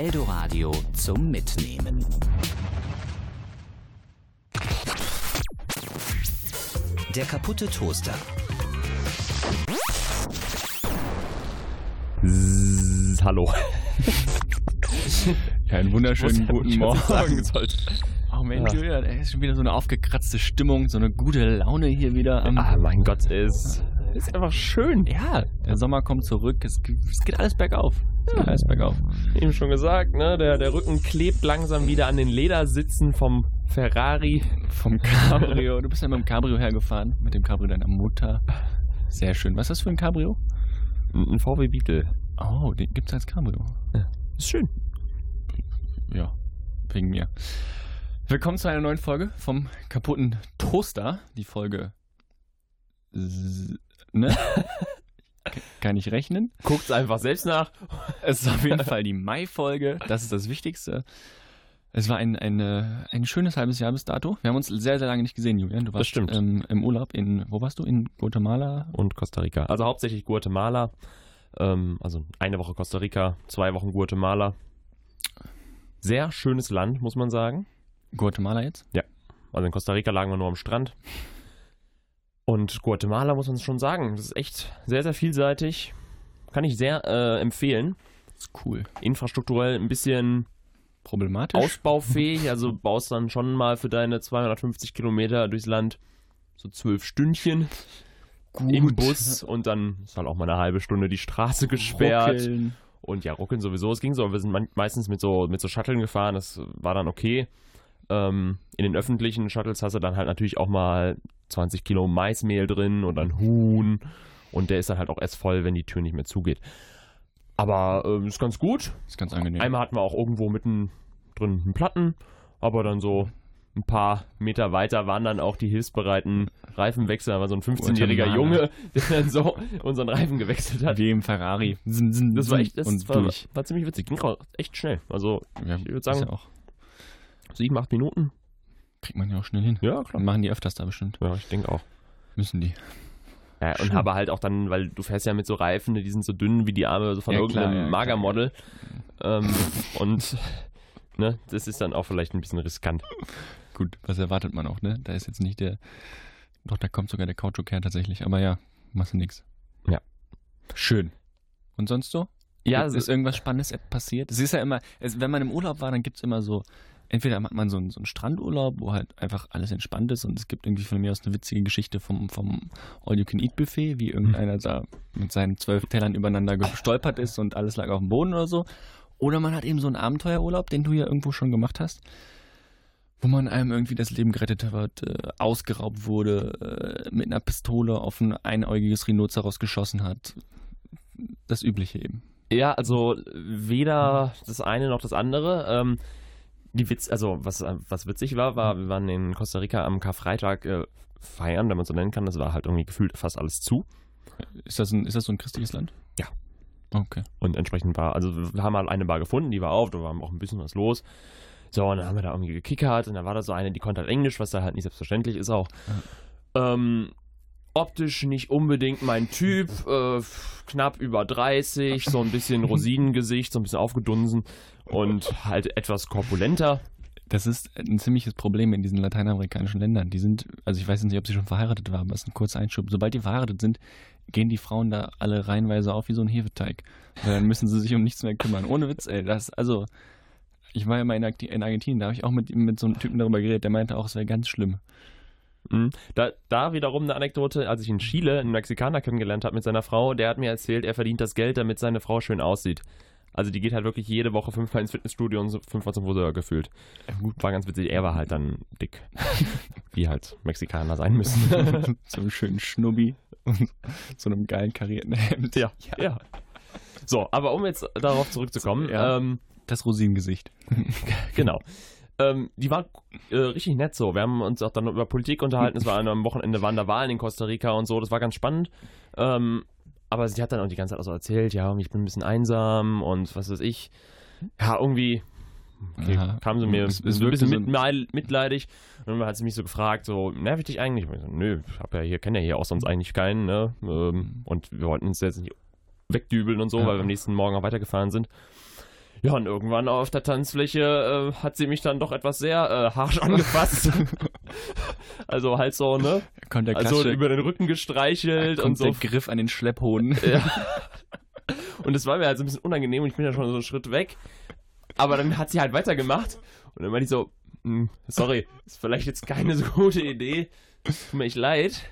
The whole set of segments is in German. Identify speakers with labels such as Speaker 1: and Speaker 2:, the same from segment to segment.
Speaker 1: Eldoradio zum Mitnehmen. Der kaputte Toaster.
Speaker 2: Zzz, hallo.
Speaker 3: Ja, einen wunderschönen guten Morgen. Ach Mensch,
Speaker 2: Ja.
Speaker 3: Julian, ey, ist schon wieder so eine aufgekratzte Stimmung, so eine gute Laune hier wieder. Am,
Speaker 2: Ah, mein Gott, es ist einfach schön.
Speaker 3: ja, der Sommer kommt zurück, es, geht- es geht alles bergauf. Es geht alles bergauf.
Speaker 2: Eben schon gesagt, ne? Der, der Rücken klebt langsam wieder an den Ledersitzen vom Ferrari.
Speaker 3: Vom Cabrio. Du bist ja mit dem Cabrio hergefahren, mit dem Cabrio deiner Mutter. Sehr schön. Was ist das für ein Cabrio?
Speaker 2: Ein VW Beetle.
Speaker 3: Oh, den gibt's als Cabrio.
Speaker 2: Ist schön.
Speaker 3: Ja, wegen mir. Willkommen zu einer neuen Folge vom kaputten Toaster. Die Folge. Ne? Kann ich rechnen?
Speaker 2: Guckt's einfach selbst nach.
Speaker 3: Es ist auf jeden Fall die Mai-Folge. Das ist das Wichtigste. Es war ein, eine, ein schönes halbes Jahr bis dato. Wir haben uns sehr, sehr lange nicht gesehen, Julian. Du warst. Ähm, im Urlaub in, wo warst du? In Guatemala?
Speaker 2: Und Costa Rica. Also hauptsächlich Guatemala. Ähm, also eine Woche Costa Rica, zwei Wochen Guatemala. Sehr schönes Land, muss man sagen.
Speaker 3: Guatemala jetzt?
Speaker 2: Also in Costa Rica lagen wir nur am Strand. Und Guatemala muss man schon sagen, das ist echt sehr, sehr vielseitig. Kann ich sehr äh, empfehlen.
Speaker 3: ist cool.
Speaker 2: Infrastrukturell ein bisschen
Speaker 3: Problematisch?
Speaker 2: ausbaufähig. Also baust dann schon mal für deine 250 Kilometer durchs Land so zwölf Stündchen im Bus und dann ist halt auch mal eine halbe Stunde die Straße gesperrt.
Speaker 3: Ruckeln.
Speaker 2: Und ja, ruckeln sowieso, es ging so. Wir sind meistens mit so, mit so Shuttlen gefahren, das war dann okay. Ähm, in den öffentlichen Shuttles hast du dann halt natürlich auch mal 20 Kilo Maismehl drin und ein Huhn. Und der ist dann halt auch erst voll, wenn die Tür nicht mehr zugeht. Aber ähm, ist ganz gut.
Speaker 3: Ist ganz angenehm.
Speaker 2: Einmal hatten wir auch irgendwo mitten drin einen Platten, aber dann so ein paar Meter weiter waren dann auch die hilfsbereiten Reifenwechsel. Da war so ein 15-jähriger
Speaker 3: Guatemala.
Speaker 2: Junge, der dann so unseren Reifen gewechselt hat.
Speaker 3: Wie im Ferrari.
Speaker 2: Das war echt, das war, war ziemlich witzig. Ging auch echt schnell. Also
Speaker 3: Ja,
Speaker 2: ich würde sagen,
Speaker 3: ja auch.
Speaker 2: Sieben, acht Minuten.
Speaker 3: Kriegt man ja auch schnell hin.
Speaker 2: Ja,
Speaker 3: Dann machen die öfters da bestimmt.
Speaker 2: Ja, ich denke auch.
Speaker 3: Müssen die.
Speaker 2: Ja, und
Speaker 3: Schön.
Speaker 2: habe halt auch dann, weil du fährst ja mit so Reifen, die sind so dünn wie die Arme so von
Speaker 3: Ja,
Speaker 2: irgendeinem
Speaker 3: klar, ja,
Speaker 2: Magermodel. Ähm, und ne, das ist dann auch vielleicht ein bisschen riskant.
Speaker 3: Gut, was erwartet man auch, ne? Da ist jetzt nicht der. Doch, da kommt sogar der Kautschuk her tatsächlich. Aber ja, machst du nix.
Speaker 2: Ja.
Speaker 3: Schön. Und sonst so?
Speaker 2: Ja,
Speaker 3: ist, ist irgendwas Spannendes passiert? Es ist ja immer, es, wenn man im Urlaub war, dann gibt es immer so, entweder macht man so einen, so einen Strandurlaub, wo halt einfach alles entspannt ist und es gibt irgendwie von mir aus eine witzige Geschichte vom, vom All-You-Can-Eat-Buffet, wie irgendeiner da mit seinen zwölf Tellern übereinander gestolpert ist und alles lag auf dem Boden oder so. Oder man hat eben so einen Abenteuerurlaub, den du ja irgendwo schon gemacht hast, wo man einem irgendwie das Leben gerettet wird, äh, ausgeraubt wurde, äh, mit einer Pistole auf ein einäugiges Rhinoceros geschossen hat. Das Übliche eben.
Speaker 2: Ja, also weder das eine noch das andere. Ähm, die Witz, also was, was witzig war, war, wir waren in Costa Rica am Karfreitag äh, feiern, wenn man so nennen kann. Das war halt irgendwie gefühlt fast alles zu.
Speaker 3: Ist das, ein, ist das so ein christliches Land?
Speaker 2: Ja.
Speaker 3: Okay.
Speaker 2: Und entsprechend war, also wir haben halt eine Bar gefunden, die war auf, da war auch ein bisschen was los. So, und dann haben wir da irgendwie gekickert und dann war da so eine, die konnte halt Englisch, was da halt nicht selbstverständlich ist auch. Ähm, optisch nicht unbedingt mein Typ, äh, knapp über 30, so ein bisschen Rosinengesicht, so ein bisschen aufgedunsen und halt etwas korpulenter.
Speaker 3: Das ist ein ziemliches Problem in diesen lateinamerikanischen Ländern. Die sind, also ich weiß nicht, ob sie schon verheiratet waren, aber es ist ein kurzer Einschub. Sobald die verheiratet sind, gehen die Frauen da alle reihenweise auf wie so ein Hefeteig. Dann müssen sie sich um nichts mehr kümmern. Ohne Witz, ey. Das, also, ich war ja mal in Argentinien, da habe ich auch mit, mit so einem Typen darüber geredet, der meinte auch, es wäre ganz schlimm.
Speaker 2: Mhm. Da, da wiederum eine Anekdote, als ich in Chile einen Mexikaner kennengelernt habe mit seiner Frau, der hat mir erzählt, er verdient das Geld, damit seine Frau schön aussieht. Also die geht halt wirklich jede Woche fünfmal ins Fitnessstudio und so fünfmal zum Friseur gefühlt. Gut, war ganz witzig. Er war halt dann dick. Wie halt Mexikaner sein müssen.
Speaker 3: so einem schönen Schnubbi und so einem geilen karierten Hemd.
Speaker 2: ja, ja. So, aber um jetzt darauf zurückzukommen,
Speaker 3: Ja.
Speaker 2: ähm,
Speaker 3: Das Rosinengesicht.
Speaker 2: genau. Ähm, die war äh, richtig nett so. Wir haben uns auch dann über Politik unterhalten. Es war am Wochenende waren da Wahlen in Costa Rica und so. Das war ganz spannend. Ähm, aber sie hat dann auch die ganze Zeit auch so erzählt, ja, ich bin ein bisschen einsam und was weiß ich. Ja, irgendwie okay,
Speaker 3: Aha.
Speaker 2: kam sie mir
Speaker 3: Es-
Speaker 2: es, ein bisschen mitleid, mitleidig. Und dann hat sie mich so gefragt, so, nerv ich dich eigentlich? Ich so, nö, ich hab ja hier, kenne ja hier auch sonst eigentlich keinen, ne? Ähm, und wir wollten uns jetzt nicht wegdübeln und so,
Speaker 3: Ja.
Speaker 2: weil wir am nächsten Morgen auch weitergefahren sind. Ja, und irgendwann auf der Tanzfläche äh, hat sie mich dann doch etwas sehr äh, harsch angefasst. also halt so, ne?
Speaker 3: Kommt der
Speaker 2: Also über den Rücken gestreichelt und so.
Speaker 3: der Griff an den Schlepphoden.
Speaker 2: Ja. Und es war mir halt so ein bisschen unangenehm und ich bin ja schon so einen Schritt weg. Aber dann hat sie halt weitergemacht. Und dann meinte ich so, "Hm, sorry, ist vielleicht jetzt keine so gute Idee. Tut mir echt leid.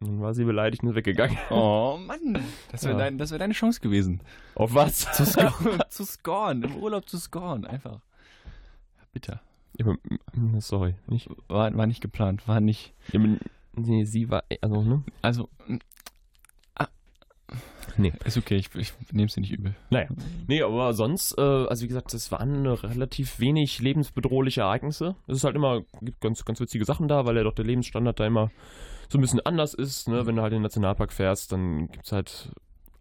Speaker 2: Und dann war sie beleidigt und weggegangen.
Speaker 3: Oh Mann, das wäre
Speaker 2: Ja.
Speaker 3: dein, wär deine Chance gewesen.
Speaker 2: Auf was?
Speaker 3: Zu, scoren, zu scoren, im Urlaub zu scoren, einfach. Bitter.
Speaker 2: Ja, aber, mm, sorry. Nicht,
Speaker 3: War, war nicht geplant, war nicht.
Speaker 2: ja, nee, sie war, also, ne?
Speaker 3: Also, mm, ah,
Speaker 2: Nee.
Speaker 3: Ist okay, ich, ich nehme dir nicht übel.
Speaker 2: Naja. Nee, aber sonst, äh, also wie gesagt, es waren relativ wenig lebensbedrohliche Ereignisse. Es ist halt immer, gibt ganz, ganz witzige Sachen da, weil ja doch der Lebensstandard da immer so ein bisschen anders ist. Ne? Wenn du halt in den Nationalpark fährst, dann gibt es halt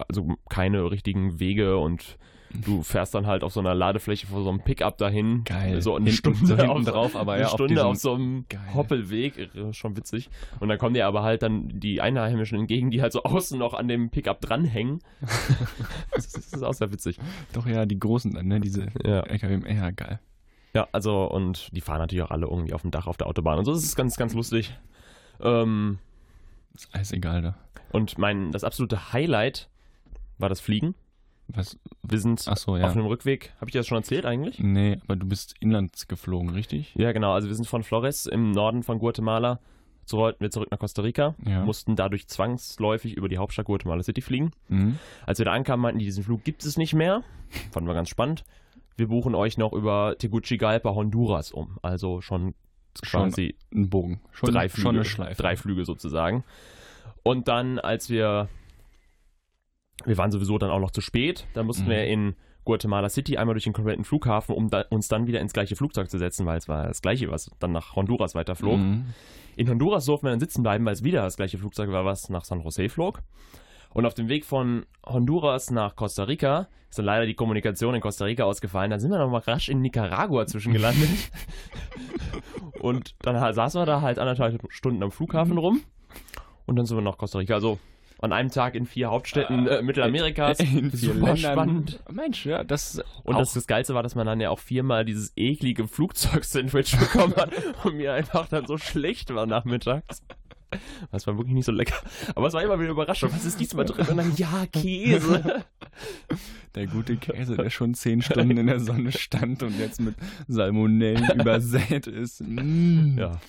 Speaker 2: also keine richtigen Wege und du fährst dann halt auf so einer Ladefläche vor so einem Pickup dahin.
Speaker 3: Geil.
Speaker 2: So eine
Speaker 3: Hinten-
Speaker 2: Stunde,
Speaker 3: so hinten
Speaker 2: auf,
Speaker 3: drauf, aber
Speaker 2: eine
Speaker 3: ja, auf
Speaker 2: Stunde
Speaker 3: diesem-
Speaker 2: auf so einem
Speaker 3: Geil.
Speaker 2: Hoppelweg. Schon witzig. Und dann kommen dir aber halt dann die Einheimischen entgegen, die halt so außen noch an dem Pickup dranhängen. das, ist, das ist auch sehr witzig.
Speaker 3: Doch ja, die großen dann, ne? Diese
Speaker 2: Ja.
Speaker 3: LKW. Ja, geil.
Speaker 2: Ja, also und die fahren natürlich auch alle irgendwie auf dem Dach auf der Autobahn und so. Das ist ganz, ganz lustig. Ähm,
Speaker 3: Ist alles egal da.
Speaker 2: und mein, das absolute Highlight war das Fliegen.
Speaker 3: Was?
Speaker 2: Wir sind
Speaker 3: so,
Speaker 2: auf
Speaker 3: ja.
Speaker 2: einem Rückweg. Habe ich dir das schon erzählt eigentlich?
Speaker 3: Nee, aber du bist inlands geflogen, richtig?
Speaker 2: Ja, genau. Also wir sind von Flores im Norden von Guatemala. So wollten wir zurück nach Costa Rica.
Speaker 3: Ja.
Speaker 2: Mussten dadurch zwangsläufig über die Hauptstadt Guatemala City fliegen.
Speaker 3: Mhm.
Speaker 2: Als wir da ankamen, meinten die, diesen Flug gibt es nicht mehr. Fanden wir ganz spannend. Wir buchen euch noch über Tegucigalpa, Honduras um. Also schon
Speaker 3: Schon
Speaker 2: quasi
Speaker 3: ein Bogen. Schon,
Speaker 2: drei Flüge,
Speaker 3: schon eine Schleife.
Speaker 2: drei Flüge sozusagen. Und dann, als wir, wir waren sowieso dann auch noch zu spät, da mussten
Speaker 3: Mhm.
Speaker 2: wir in Guatemala City einmal durch den kompletten Flughafen, um da, uns dann wieder ins gleiche Flugzeug zu setzen, weil es war das gleiche, was dann nach Honduras weiterflog.
Speaker 3: Mhm.
Speaker 2: In Honduras durften wir dann sitzen bleiben, weil es wieder das gleiche Flugzeug war, was nach San Jose flog. Und auf dem Weg von Honduras nach Costa Rica ist dann leider die Kommunikation in Costa Rica ausgefallen. Da sind wir noch mal rasch in Nicaragua zwischengelandet. und dann saßen wir da halt anderthalb Stunden am Flughafen rum. Und dann sind wir nach Costa Rica. Also an einem Tag in vier Hauptstädten äh, Mittelamerikas.
Speaker 3: In vier
Speaker 2: Super
Speaker 3: Ländern.
Speaker 2: spannend.
Speaker 3: Mensch, ja, das
Speaker 2: Und
Speaker 3: auch
Speaker 2: das, das Geilste war, dass man dann ja auch viermal dieses eklige Flugzeug-Sandwich bekommen hat und mir einfach dann so schlecht war nachmittags. Das war wirklich nicht so lecker. Aber es war immer wieder Überraschung. Was ist diesmal drin? Und dann, ja, Käse.
Speaker 3: der gute Käse, der schon zehn Stunden in der Sonne stand und jetzt mit Salmonellen übersät ist. Mm.
Speaker 2: Ja.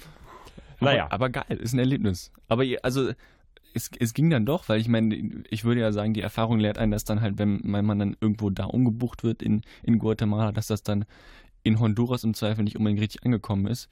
Speaker 2: Naja.
Speaker 3: Aber, aber geil, ist ein Erlebnis. Aber also es, es ging dann doch, weil ich meine, ich würde ja sagen, die Erfahrung lehrt einen, dass dann halt, wenn, wenn man dann irgendwo da umgebucht wird in, in Guatemala, dass das dann in Honduras im Zweifel nicht unbedingt richtig angekommen ist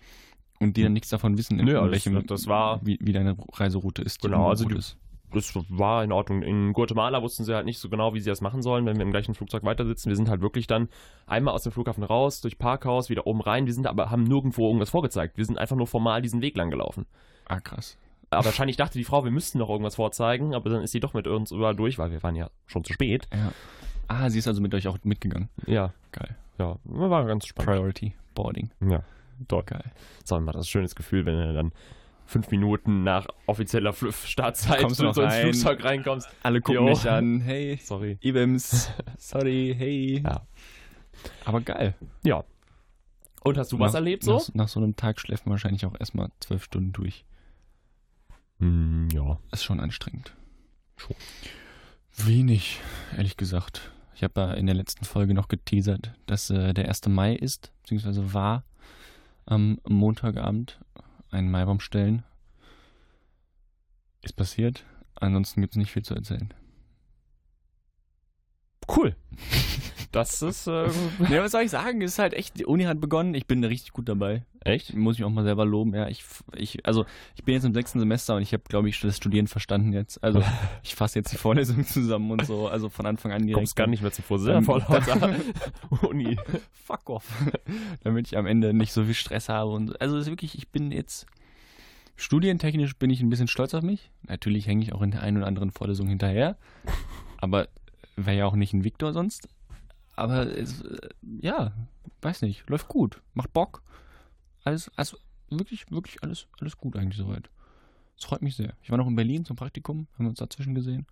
Speaker 3: und die dann nichts davon wissen, in,
Speaker 2: Nö, also
Speaker 3: welchem,
Speaker 2: das- das war-
Speaker 3: wie, wie deine Reiseroute ist.
Speaker 2: Genau, also die-
Speaker 3: ist.
Speaker 2: Das war in Ordnung. In Guatemala wussten sie halt nicht so genau, wie sie das machen sollen, wenn wir im gleichen Flugzeug weitersitzen. Wir sind halt wirklich dann einmal aus dem Flughafen raus, durch Parkhaus, wieder oben rein. Wir sind aber, haben nirgendwo irgendwas vorgezeigt. Wir sind einfach nur formal diesen Weg lang gelaufen.
Speaker 3: Ah, krass.
Speaker 2: Aber wahrscheinlich dachte die Frau, wir müssten noch irgendwas vorzeigen, aber dann ist sie doch mit uns überall durch, weil wir waren ja schon zu spät.
Speaker 3: Ja. Ah, sie ist also mit euch auch mitgegangen.
Speaker 2: Ja,
Speaker 3: Geil.
Speaker 2: ja, war ganz spannend.
Speaker 3: Priority Boarding.
Speaker 2: Ja, dort.
Speaker 3: Geil.
Speaker 2: Das war immer das schönes Gefühl, wenn du dann fünf Minuten nach offizieller Startzeit
Speaker 3: Kommst du noch
Speaker 2: so ins
Speaker 3: rein?
Speaker 2: Flugzeug reinkommst.
Speaker 3: Alle gucken mich an. Hey,
Speaker 2: Sorry.
Speaker 3: Ibims. Sorry, hey.
Speaker 2: Ja.
Speaker 3: Aber geil.
Speaker 2: Ja. Und hast du was
Speaker 3: nach,
Speaker 2: erlebt so?
Speaker 3: Nach, nach so einem Tag schläft man wahrscheinlich auch erstmal zwölf Stunden durch.
Speaker 2: Hm, ja.
Speaker 3: Ist schon anstrengend.
Speaker 2: Schon.
Speaker 3: Wenig, ehrlich gesagt. Ich habe ja in der letzten Folge noch geteasert, dass äh, der 1. Mai ist, beziehungsweise war am Montagabend einen Maibaum stellen. Ist passiert. Ansonsten gibt es nicht viel zu erzählen.
Speaker 2: Cool. Das ist äh,
Speaker 3: Ja, was soll ich sagen? Es ist halt echt, die Uni hat begonnen. Ich bin richtig gut dabei.
Speaker 2: echt.
Speaker 3: Muss ich auch mal selber loben. Ja, ich, ich, also ich bin jetzt im sechsten Semester und ich habe, glaube ich, das Studieren verstanden jetzt. Also ich fasse jetzt die Vorlesungen zusammen und so. Also von Anfang an direkt.
Speaker 2: kommst gar nicht mehr zum
Speaker 3: Ähm,
Speaker 2: vor lauter Uni.
Speaker 3: Fuck off. Damit ich am Ende nicht so viel Stress habe. Und, also es ist wirklich, ich bin jetzt studientechnisch bin ich ein bisschen stolz auf mich. Natürlich hänge ich auch in der einen oder anderen Vorlesung hinterher. Aber wäre ja auch nicht ein Viktor sonst. Aber es, äh, ja, weiß nicht, läuft gut, macht Bock. Alles, also wirklich, wirklich alles, alles gut eigentlich soweit. Es freut mich sehr. Ich war noch in Berlin zum Praktikum, haben wir uns dazwischen gesehen.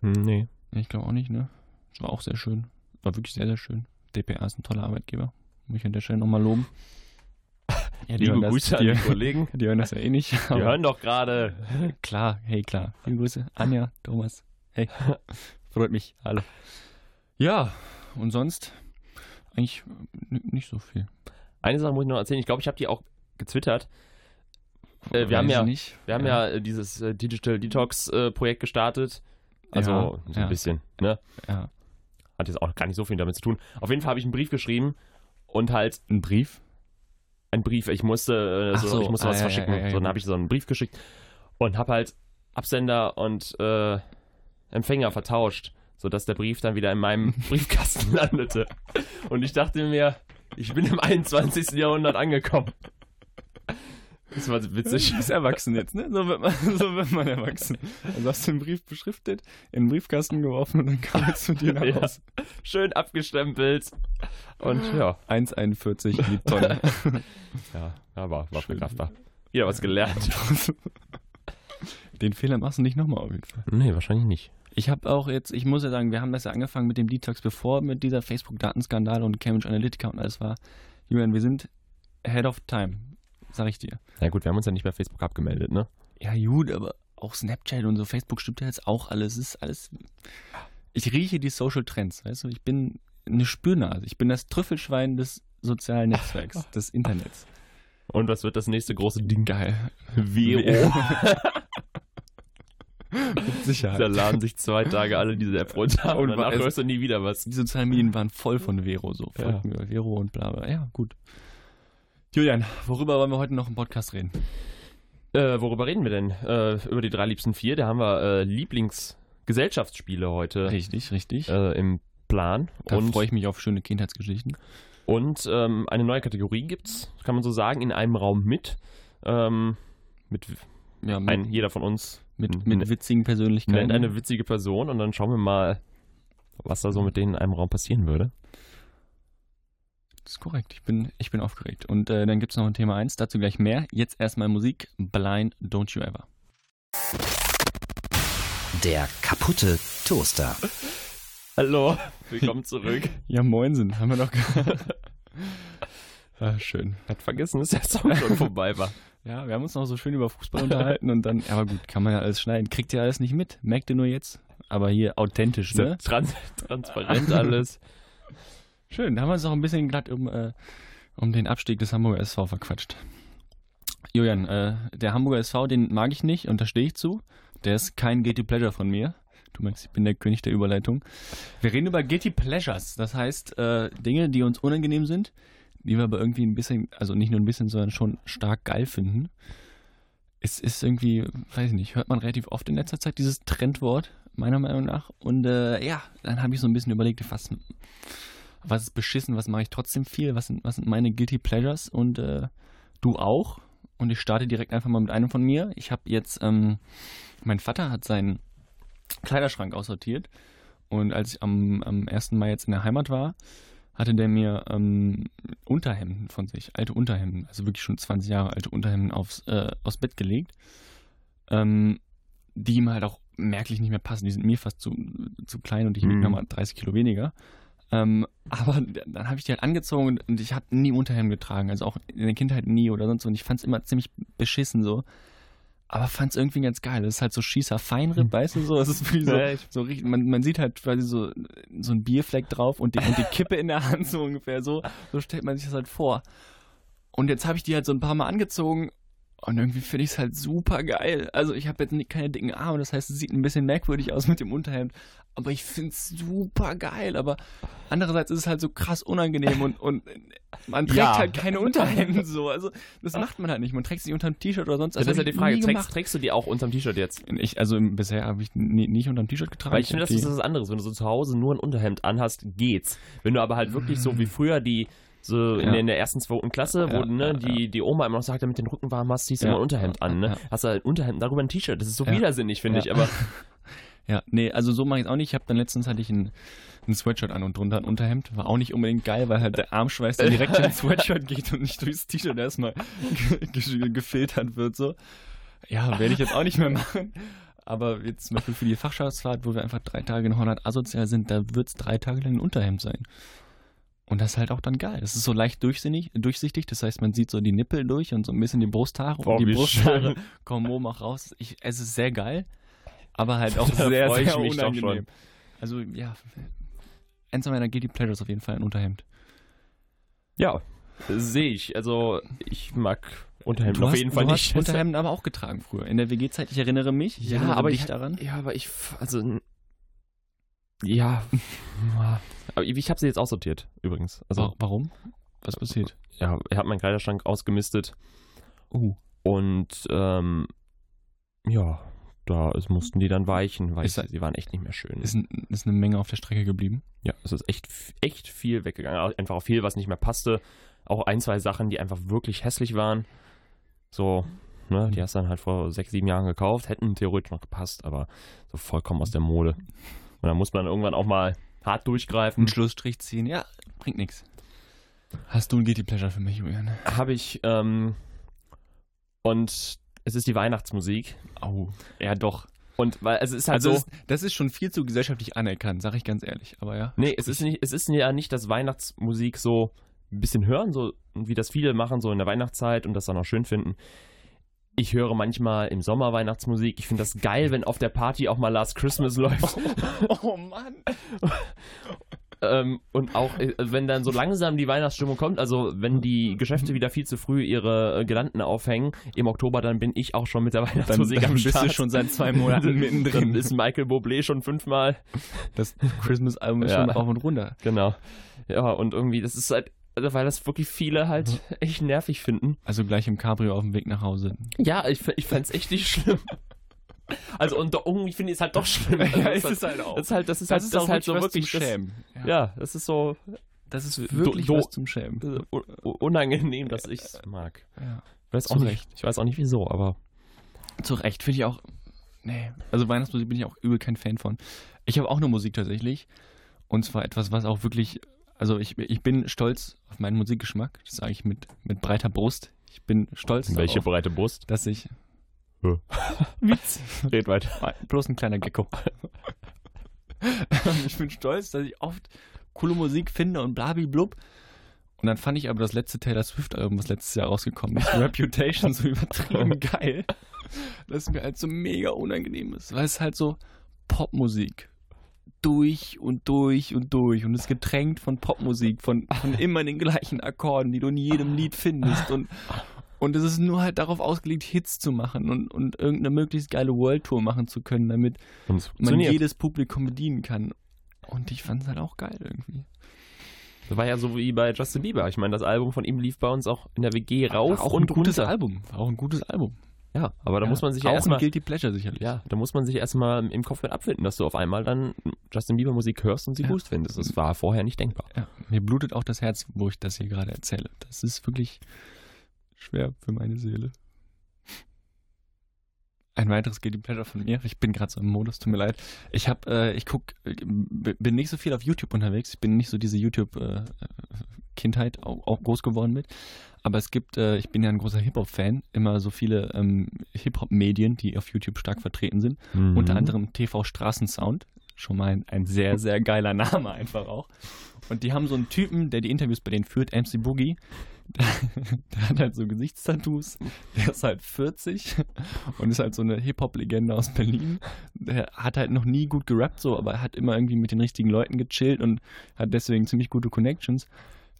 Speaker 2: Hm, nee.
Speaker 3: Ich glaube auch nicht, ne? Es war auch sehr schön. War wirklich sehr, sehr schön. DPA ist ein toller Arbeitgeber. Muss ich an der Stelle nochmal loben. Ja, die
Speaker 2: Liebe
Speaker 3: das-
Speaker 2: Grüße an
Speaker 3: die,
Speaker 2: Kollegen.
Speaker 3: die hören das ja eh nicht.
Speaker 2: Die hören doch gerade.
Speaker 3: Klar, hey, klar. Liebe Grüße. Anja, Thomas. Hey, freut mich. Hallo. Ja, und sonst eigentlich nicht so viel.
Speaker 2: Eine Sache muss ich noch erzählen. Ich glaube, ich habe die auch getwittert. Äh, wir haben ja-
Speaker 3: nicht.
Speaker 2: Wir haben ja, äh, dieses äh, Digital Detox äh, Projekt gestartet. Also
Speaker 3: Ja,
Speaker 2: so ein
Speaker 3: ja.
Speaker 2: bisschen, ne?
Speaker 3: ja.
Speaker 2: Hat jetzt auch gar nicht so viel damit zu tun. Auf jeden Fall habe ich einen Brief geschrieben und halt
Speaker 3: Ein Brief?
Speaker 2: einen Brief. Ich musste, äh, so,
Speaker 3: so,
Speaker 2: ich musste
Speaker 3: ah,
Speaker 2: was verschicken. so, dann habe ich so einen Brief geschickt und habe halt Absender und Empfänger vertauscht, sodass der Brief dann wieder in meinem Briefkasten landete. Und ich dachte mir, ich bin im 21. Jahrhundert angekommen. Das war witzig.
Speaker 3: Du bist erwachsen jetzt, ne? So wird man, so wird man erwachsen. Also hast du den Brief beschriftet, in den Briefkasten geworfen und dann kam er zu dir nach
Speaker 2: Ja.
Speaker 3: Hause.
Speaker 2: Schön abgestempelt. Und ja,
Speaker 3: 1,41 die Tonne.
Speaker 2: ja, aber war verkraftbar. Wieder was gelernt.
Speaker 3: Den Fehler machst du nicht nochmal auf jeden Fall.
Speaker 2: Nee, wahrscheinlich nicht.
Speaker 3: Ich habe auch jetzt, ich muss ja sagen, wir haben das ja angefangen mit dem Detox, bevor mit dieser Facebook-Datenskandal und Cambridge Analytica und alles war. Julian, wir sind ahead of time, sag ich dir.
Speaker 2: Ja gut, wir haben uns ja nicht bei Facebook abgemeldet, ne?
Speaker 3: Ja, gut, aber auch Snapchat und so, Facebook stimmt ja jetzt auch alles. Es ist alles. Ich rieche die Social Trends, weißt du? Ich bin eine Spürnase. Ich bin das Trüffelschwein des sozialen Netzwerks, des Internets.
Speaker 2: Und was wird das nächste große Ding?
Speaker 3: Geil.
Speaker 2: Vero.
Speaker 3: Mit Sicherheit.
Speaker 2: Da laden sich zwei Tage alle diese App runter und danach
Speaker 3: es-
Speaker 2: hörst du nie wieder was.
Speaker 3: Die sozialen Medien waren voll von Vero, so.
Speaker 2: Ja.
Speaker 3: Folgt mir Vero und bla bla. Ja, gut. Julian, worüber wollen wir heute noch im Podcast reden?
Speaker 2: Äh, worüber reden wir denn? Äh, über die drei liebsten vier. Da haben wir äh, Lieblingsgesellschaftsspiele heute
Speaker 3: Richtig, richtig.
Speaker 2: äh, im Plan.
Speaker 3: da
Speaker 2: und
Speaker 3: freue ich mich auf schöne Kindheitsgeschichten.
Speaker 2: und ähm, eine neue Kategorie gibt's, kann man so sagen, in einem Raum mit. Ähm, mit
Speaker 3: Ja, mit,
Speaker 2: ein, jeder von uns
Speaker 3: mit,
Speaker 2: n-
Speaker 3: mit witzigen Persönlichkeiten.
Speaker 2: nennt eine witzige Person und dann schauen wir mal, was da so mit denen in einem Raum passieren würde.
Speaker 3: Das ist korrekt. Ich bin, ich bin aufgeregt. Und äh, dann gibt es noch ein Thema 1, dazu gleich mehr. Jetzt erstmal Musik. Blind Don't You Ever.
Speaker 1: Der kaputte Toaster.
Speaker 2: Hallo, willkommen zurück.
Speaker 3: Ja, moinsen. Haben wir noch gehört. ah, schön.
Speaker 2: Hat vergessen, dass der Song schon vorbei war.
Speaker 3: Ja, wir haben uns noch so schön über Fußball unterhalten und dann, aber gut, kann man ja alles schneiden. Kriegt ihr alles nicht mit. Merkt ihr nur jetzt. Aber hier authentisch, ne?
Speaker 2: trans transparent alles.
Speaker 3: Schön, da haben wir uns noch ein bisschen glatt um, äh, um den Abstieg des Hamburger SV verquatscht. Julian, äh, der Hamburger SV, den mag ich nicht und da stehe ich zu. Der ist kein Guilty Pleasure von mir. Du meinst, ich bin der König der Überleitung. Wir reden über Guilty Pleasures, das heißt äh, Dinge, die uns unangenehm sind, die wir aber irgendwie ein bisschen, also nicht nur ein bisschen, sondern schon stark geil finden. Es ist irgendwie, weiß ich nicht, hört man relativ oft in letzter Zeit dieses Trendwort, meiner Meinung nach. Und äh, ja, dann habe ich so ein bisschen überlegt, was, was ist beschissen, was mache ich trotzdem viel, was sind, was sind meine Guilty Pleasures und äh, du auch. Und ich starte direkt einfach mal mit einem von mir. Ich habe jetzt, ähm, mein Vater hat seinen Kleiderschrank aussortiert und als ich am, am 1. Mai jetzt in der Heimat war, hatte der mir ähm, Unterhemden von sich, alte Unterhemden, also wirklich schon 20 Jahre alte Unterhemden aufs, äh, aufs Bett gelegt, ähm, die ihm halt auch merklich nicht mehr passen. Die sind mir fast zu, zu klein und ich wiege
Speaker 2: Mhm.
Speaker 3: nochmal 30 Kilo weniger. Ähm, aber dann habe ich die halt angezogen und, und ich habe nie Unterhemden getragen, also auch in der Kindheit nie oder sonst so. Und ich fand es immer ziemlich beschissen so. Aber fand es irgendwie ganz geil. Das ist halt so Schießer Feinripp, weißt du so? Das ist wie so,
Speaker 2: Ja,
Speaker 3: so richtig, man, man sieht halt quasi so, so ein Bierfleck drauf und die, und die Kippe in der Hand so ungefähr. So, so stellt man sich das halt vor. Und jetzt habe ich die halt so ein paar Mal angezogen und irgendwie finde ich es halt super geil. Also ich habe jetzt nicht- keine dicken Arme, das heißt, es sieht ein bisschen merkwürdig aus mit dem Unterhemd. Aber ich finde es super geil. Aber andererseits ist es halt so krass unangenehm und, und man trägt
Speaker 2: Ja.
Speaker 3: halt keine Unterhemden so. Also das macht man halt nicht. Man trägt sie unter dem T-Shirt oder sonst
Speaker 2: Das ist ja
Speaker 3: hab
Speaker 2: die Frage, trägst, trägst du die auch unterm T-Shirt jetzt?
Speaker 3: Ich, also bisher habe ich nie, nicht unter dem T-Shirt getragen.
Speaker 2: Weil ich finde, das ist was anderes. Wenn du so zu Hause nur ein Unterhemd anhast, geht's. Wenn du aber halt wirklich so wie früher die so in,
Speaker 3: Ja.
Speaker 2: der, in der ersten, zweiten Klasse, wo
Speaker 3: Ja,
Speaker 2: ne,
Speaker 3: ja,
Speaker 2: die, die Oma immer noch sagt, damit den Rücken warm hast, ziehst du mal ein Unterhemd an, ne? Hast du halt ein Unterhemd, darüber ein T-Shirt. Das ist so widersinnig, finde ich, aber
Speaker 3: Ja, nee, also so mache ich es auch nicht. Ich habe dann letztens hatte ich ein, ein Sweatshirt an und drunter ein Unterhemd. War auch nicht unbedingt geil, weil halt der Armschweiß dann direkt in den Sweatshirt geht und nicht durchs T-Shirt erstmal ge gefiltert wird. So. Ja, werde ich jetzt auch nicht mehr machen. Aber jetzt zum Beispiel für die Fachschaftsfahrt, wo wir einfach drei Tage in Holland asozial sind, da wird es drei Tage lang ein Unterhemd sein. Und das ist halt auch dann geil. Das ist so leicht durchsinnig, durchsichtig, das heißt, man sieht so die Nippel durch und so ein bisschen die Brusthaare.
Speaker 2: Boah,
Speaker 3: und die Brusthaare
Speaker 2: schön.
Speaker 3: kommen oben auch raus. Ich, es ist sehr geil, aber halt auch
Speaker 2: Da
Speaker 3: sehr, sehr unangenehm. Also, ja, eins meiner Guilty Pleasures auf jeden Fall ein Unterhemd.
Speaker 2: Ja, sehe ich. Also ich mag Unterhemden
Speaker 3: Du
Speaker 2: auf
Speaker 3: hast-
Speaker 2: jeden Fall
Speaker 3: du
Speaker 2: nicht.
Speaker 3: Hast Unterhemden aber auch getragen früher. In der WG-Zeit, ich erinnere mich. Ich
Speaker 2: Ja,
Speaker 3: erinnere
Speaker 2: aber ich-
Speaker 3: daran.
Speaker 2: Ja, aber ich, also, ja, aber ich, ich habe sie jetzt aussortiert, übrigens. Also,
Speaker 3: Wa- Warum? Was passiert?
Speaker 2: ja, er hat meinen Kleiderschrank ausgemistet
Speaker 3: Oh,
Speaker 2: und, ähm, ja, da es mussten die dann weichen, weil
Speaker 3: Ist
Speaker 2: sie, waren echt nicht mehr schön.
Speaker 3: ist, ist eine Menge auf der Strecke geblieben.
Speaker 2: ja, es ist echt, echt viel weggegangen. Einfach auch viel, was nicht mehr passte. Auch ein, zwei Sachen, die einfach wirklich hässlich waren. So, ne, die hast du dann halt vor sechs, sieben Jahren gekauft, hätten theoretisch noch gepasst, aber so vollkommen aus der Mode. Und da muss man irgendwann auch mal hart durchgreifen.
Speaker 3: Einen Schlussstrich ziehen, ja, bringt nichts. Hast du ein Guilty Pleasure für mich, Julian?
Speaker 2: Habe ich, ähm, und es ist die Weihnachtsmusik.
Speaker 3: Au. Ja, doch.
Speaker 2: Und weil es ist halt
Speaker 3: Also,
Speaker 2: so.
Speaker 3: das, das ist schon viel zu gesellschaftlich anerkannt, sag ich ganz ehrlich. Aber ja.
Speaker 2: Nee, es ist, nicht, es ist ja nicht, dass Weihnachtsmusik so ein bisschen hören, so wie das viele machen, so in der Weihnachtszeit und das dann auch schön finden. Ich höre manchmal im Sommer Weihnachtsmusik. Ich finde das geil, wenn auf der Party auch mal Last Christmas läuft.
Speaker 3: Oh Mann.
Speaker 2: ähm, und auch, äh, wenn dann so langsam die Weihnachtsstimmung kommt, also wenn die Geschäfte wieder viel zu früh ihre äh, Girlanden aufhängen, im Oktober, dann bin ich auch schon mit der
Speaker 3: Dann,
Speaker 2: Weihnachtsmusik
Speaker 3: dann
Speaker 2: am
Speaker 3: bist
Speaker 2: Start.
Speaker 3: du schon seit zwei Monaten
Speaker 2: Dann
Speaker 3: mittendrin.
Speaker 2: ist Michael Bublé schon fünfmal.
Speaker 3: Das Christmas-Album ist
Speaker 2: Ja.
Speaker 3: schon auf und runter.
Speaker 2: Genau. Ja, und irgendwie, das ist halt, weil das wirklich viele halt echt nervig finden.
Speaker 3: Also gleich im Cabrio auf dem Weg nach Hause.
Speaker 2: Ja, ich, ich fand's echt nicht schlimm. Also und doch, irgendwie finde ich es halt doch schlimm. Also, das, ist halt,
Speaker 3: auch.
Speaker 2: das ist halt, das ist halt, das ist halt so wirklich, das,
Speaker 3: Schämen.
Speaker 2: ja, das ist so
Speaker 3: das ist
Speaker 2: do-
Speaker 3: wirklich
Speaker 2: do-
Speaker 3: was zum Schämen.
Speaker 2: äh, un- unangenehm, dass ich es mag.
Speaker 3: Ja.
Speaker 2: Ich weiß
Speaker 3: Zu
Speaker 2: auch nicht,
Speaker 3: Recht.
Speaker 2: ich weiß auch nicht wieso, aber
Speaker 3: Zu Recht, finde ich auch. Nee. Also Weihnachtsmusik bin ich auch übel kein Fan von. Ich habe auch eine Musik tatsächlich. Und zwar etwas, was auch wirklich. Also ich, ich bin stolz auf meinen Musikgeschmack. Das sage ich mit, mit breiter Brust. Ich bin stolz
Speaker 2: welche
Speaker 3: darauf,
Speaker 2: breite Brust?
Speaker 3: dass ich.
Speaker 2: Hä?
Speaker 3: Witz.
Speaker 2: Red weiter.
Speaker 3: Bloß ein kleiner Gecko. ich bin stolz, dass ich oft coole Musik finde und blub. Und dann fand ich aber das letzte Taylor Swift-Album, was letztes Jahr rausgekommen ist, Reputation, so übertrieben geil, dass es mir halt so mega unangenehm ist, weil es halt so Popmusik durch und durch und durch und es getränkt von Popmusik, von, von immer den gleichen Akkorden, die du in jedem Lied findest und und es ist nur halt darauf ausgelegt, Hits zu machen und, und irgendeine möglichst geile World Tour machen zu können, damit man jedes Publikum bedienen kann. Und ich fand es halt auch geil irgendwie.
Speaker 2: Das war ja so wie bei Justin Bieber. Ich meine, das Album von ihm lief bei uns auch in der WG rauf
Speaker 3: auch
Speaker 2: und
Speaker 3: ein gutes
Speaker 2: runter.
Speaker 3: Album. War auch ein gutes Album.
Speaker 2: Ja, aber da
Speaker 3: Ja,
Speaker 2: muss man sich ja
Speaker 3: auch
Speaker 2: erstmal
Speaker 3: Guilty Pleasure sicherlich.
Speaker 2: Ja, da muss man sich erstmal im Kopf mit abfinden, dass du auf einmal dann Justin Bieber Musik hörst und sie
Speaker 3: Ja.
Speaker 2: gut findest. Das war vorher nicht denkbar.
Speaker 3: Ja, mir blutet auch das Herz, wo ich das hier gerade erzähle. Das ist wirklich schwer für meine Seele. Ein weiteres Guilty Pleasure von mir. Ich bin gerade so im Modus, tut mir leid. Ich habe, äh, ich guck, äh, bin nicht so viel auf YouTube unterwegs. Ich bin nicht so diese YouTube-Kindheit auch, auch groß geworden mit. Aber es gibt, äh, ich bin ja ein großer Hip-Hop-Fan, immer so viele ähm, Hip-Hop-Medien, die auf YouTube stark vertreten sind.
Speaker 2: Mhm.
Speaker 3: Unter anderem TV Straßensound. Schon mal ein, ein sehr, sehr geiler Name einfach auch. Und die haben so einen Typen, der die Interviews bei denen führt, MC Boogie. Der, der hat halt so Gesichtstattoos. Der ist halt 40 und ist halt so eine Hip-Hop-Legende aus Berlin. Der hat halt noch nie gut gerappt, so, aber er hat immer irgendwie mit den richtigen Leuten gechillt und hat deswegen ziemlich gute Connections.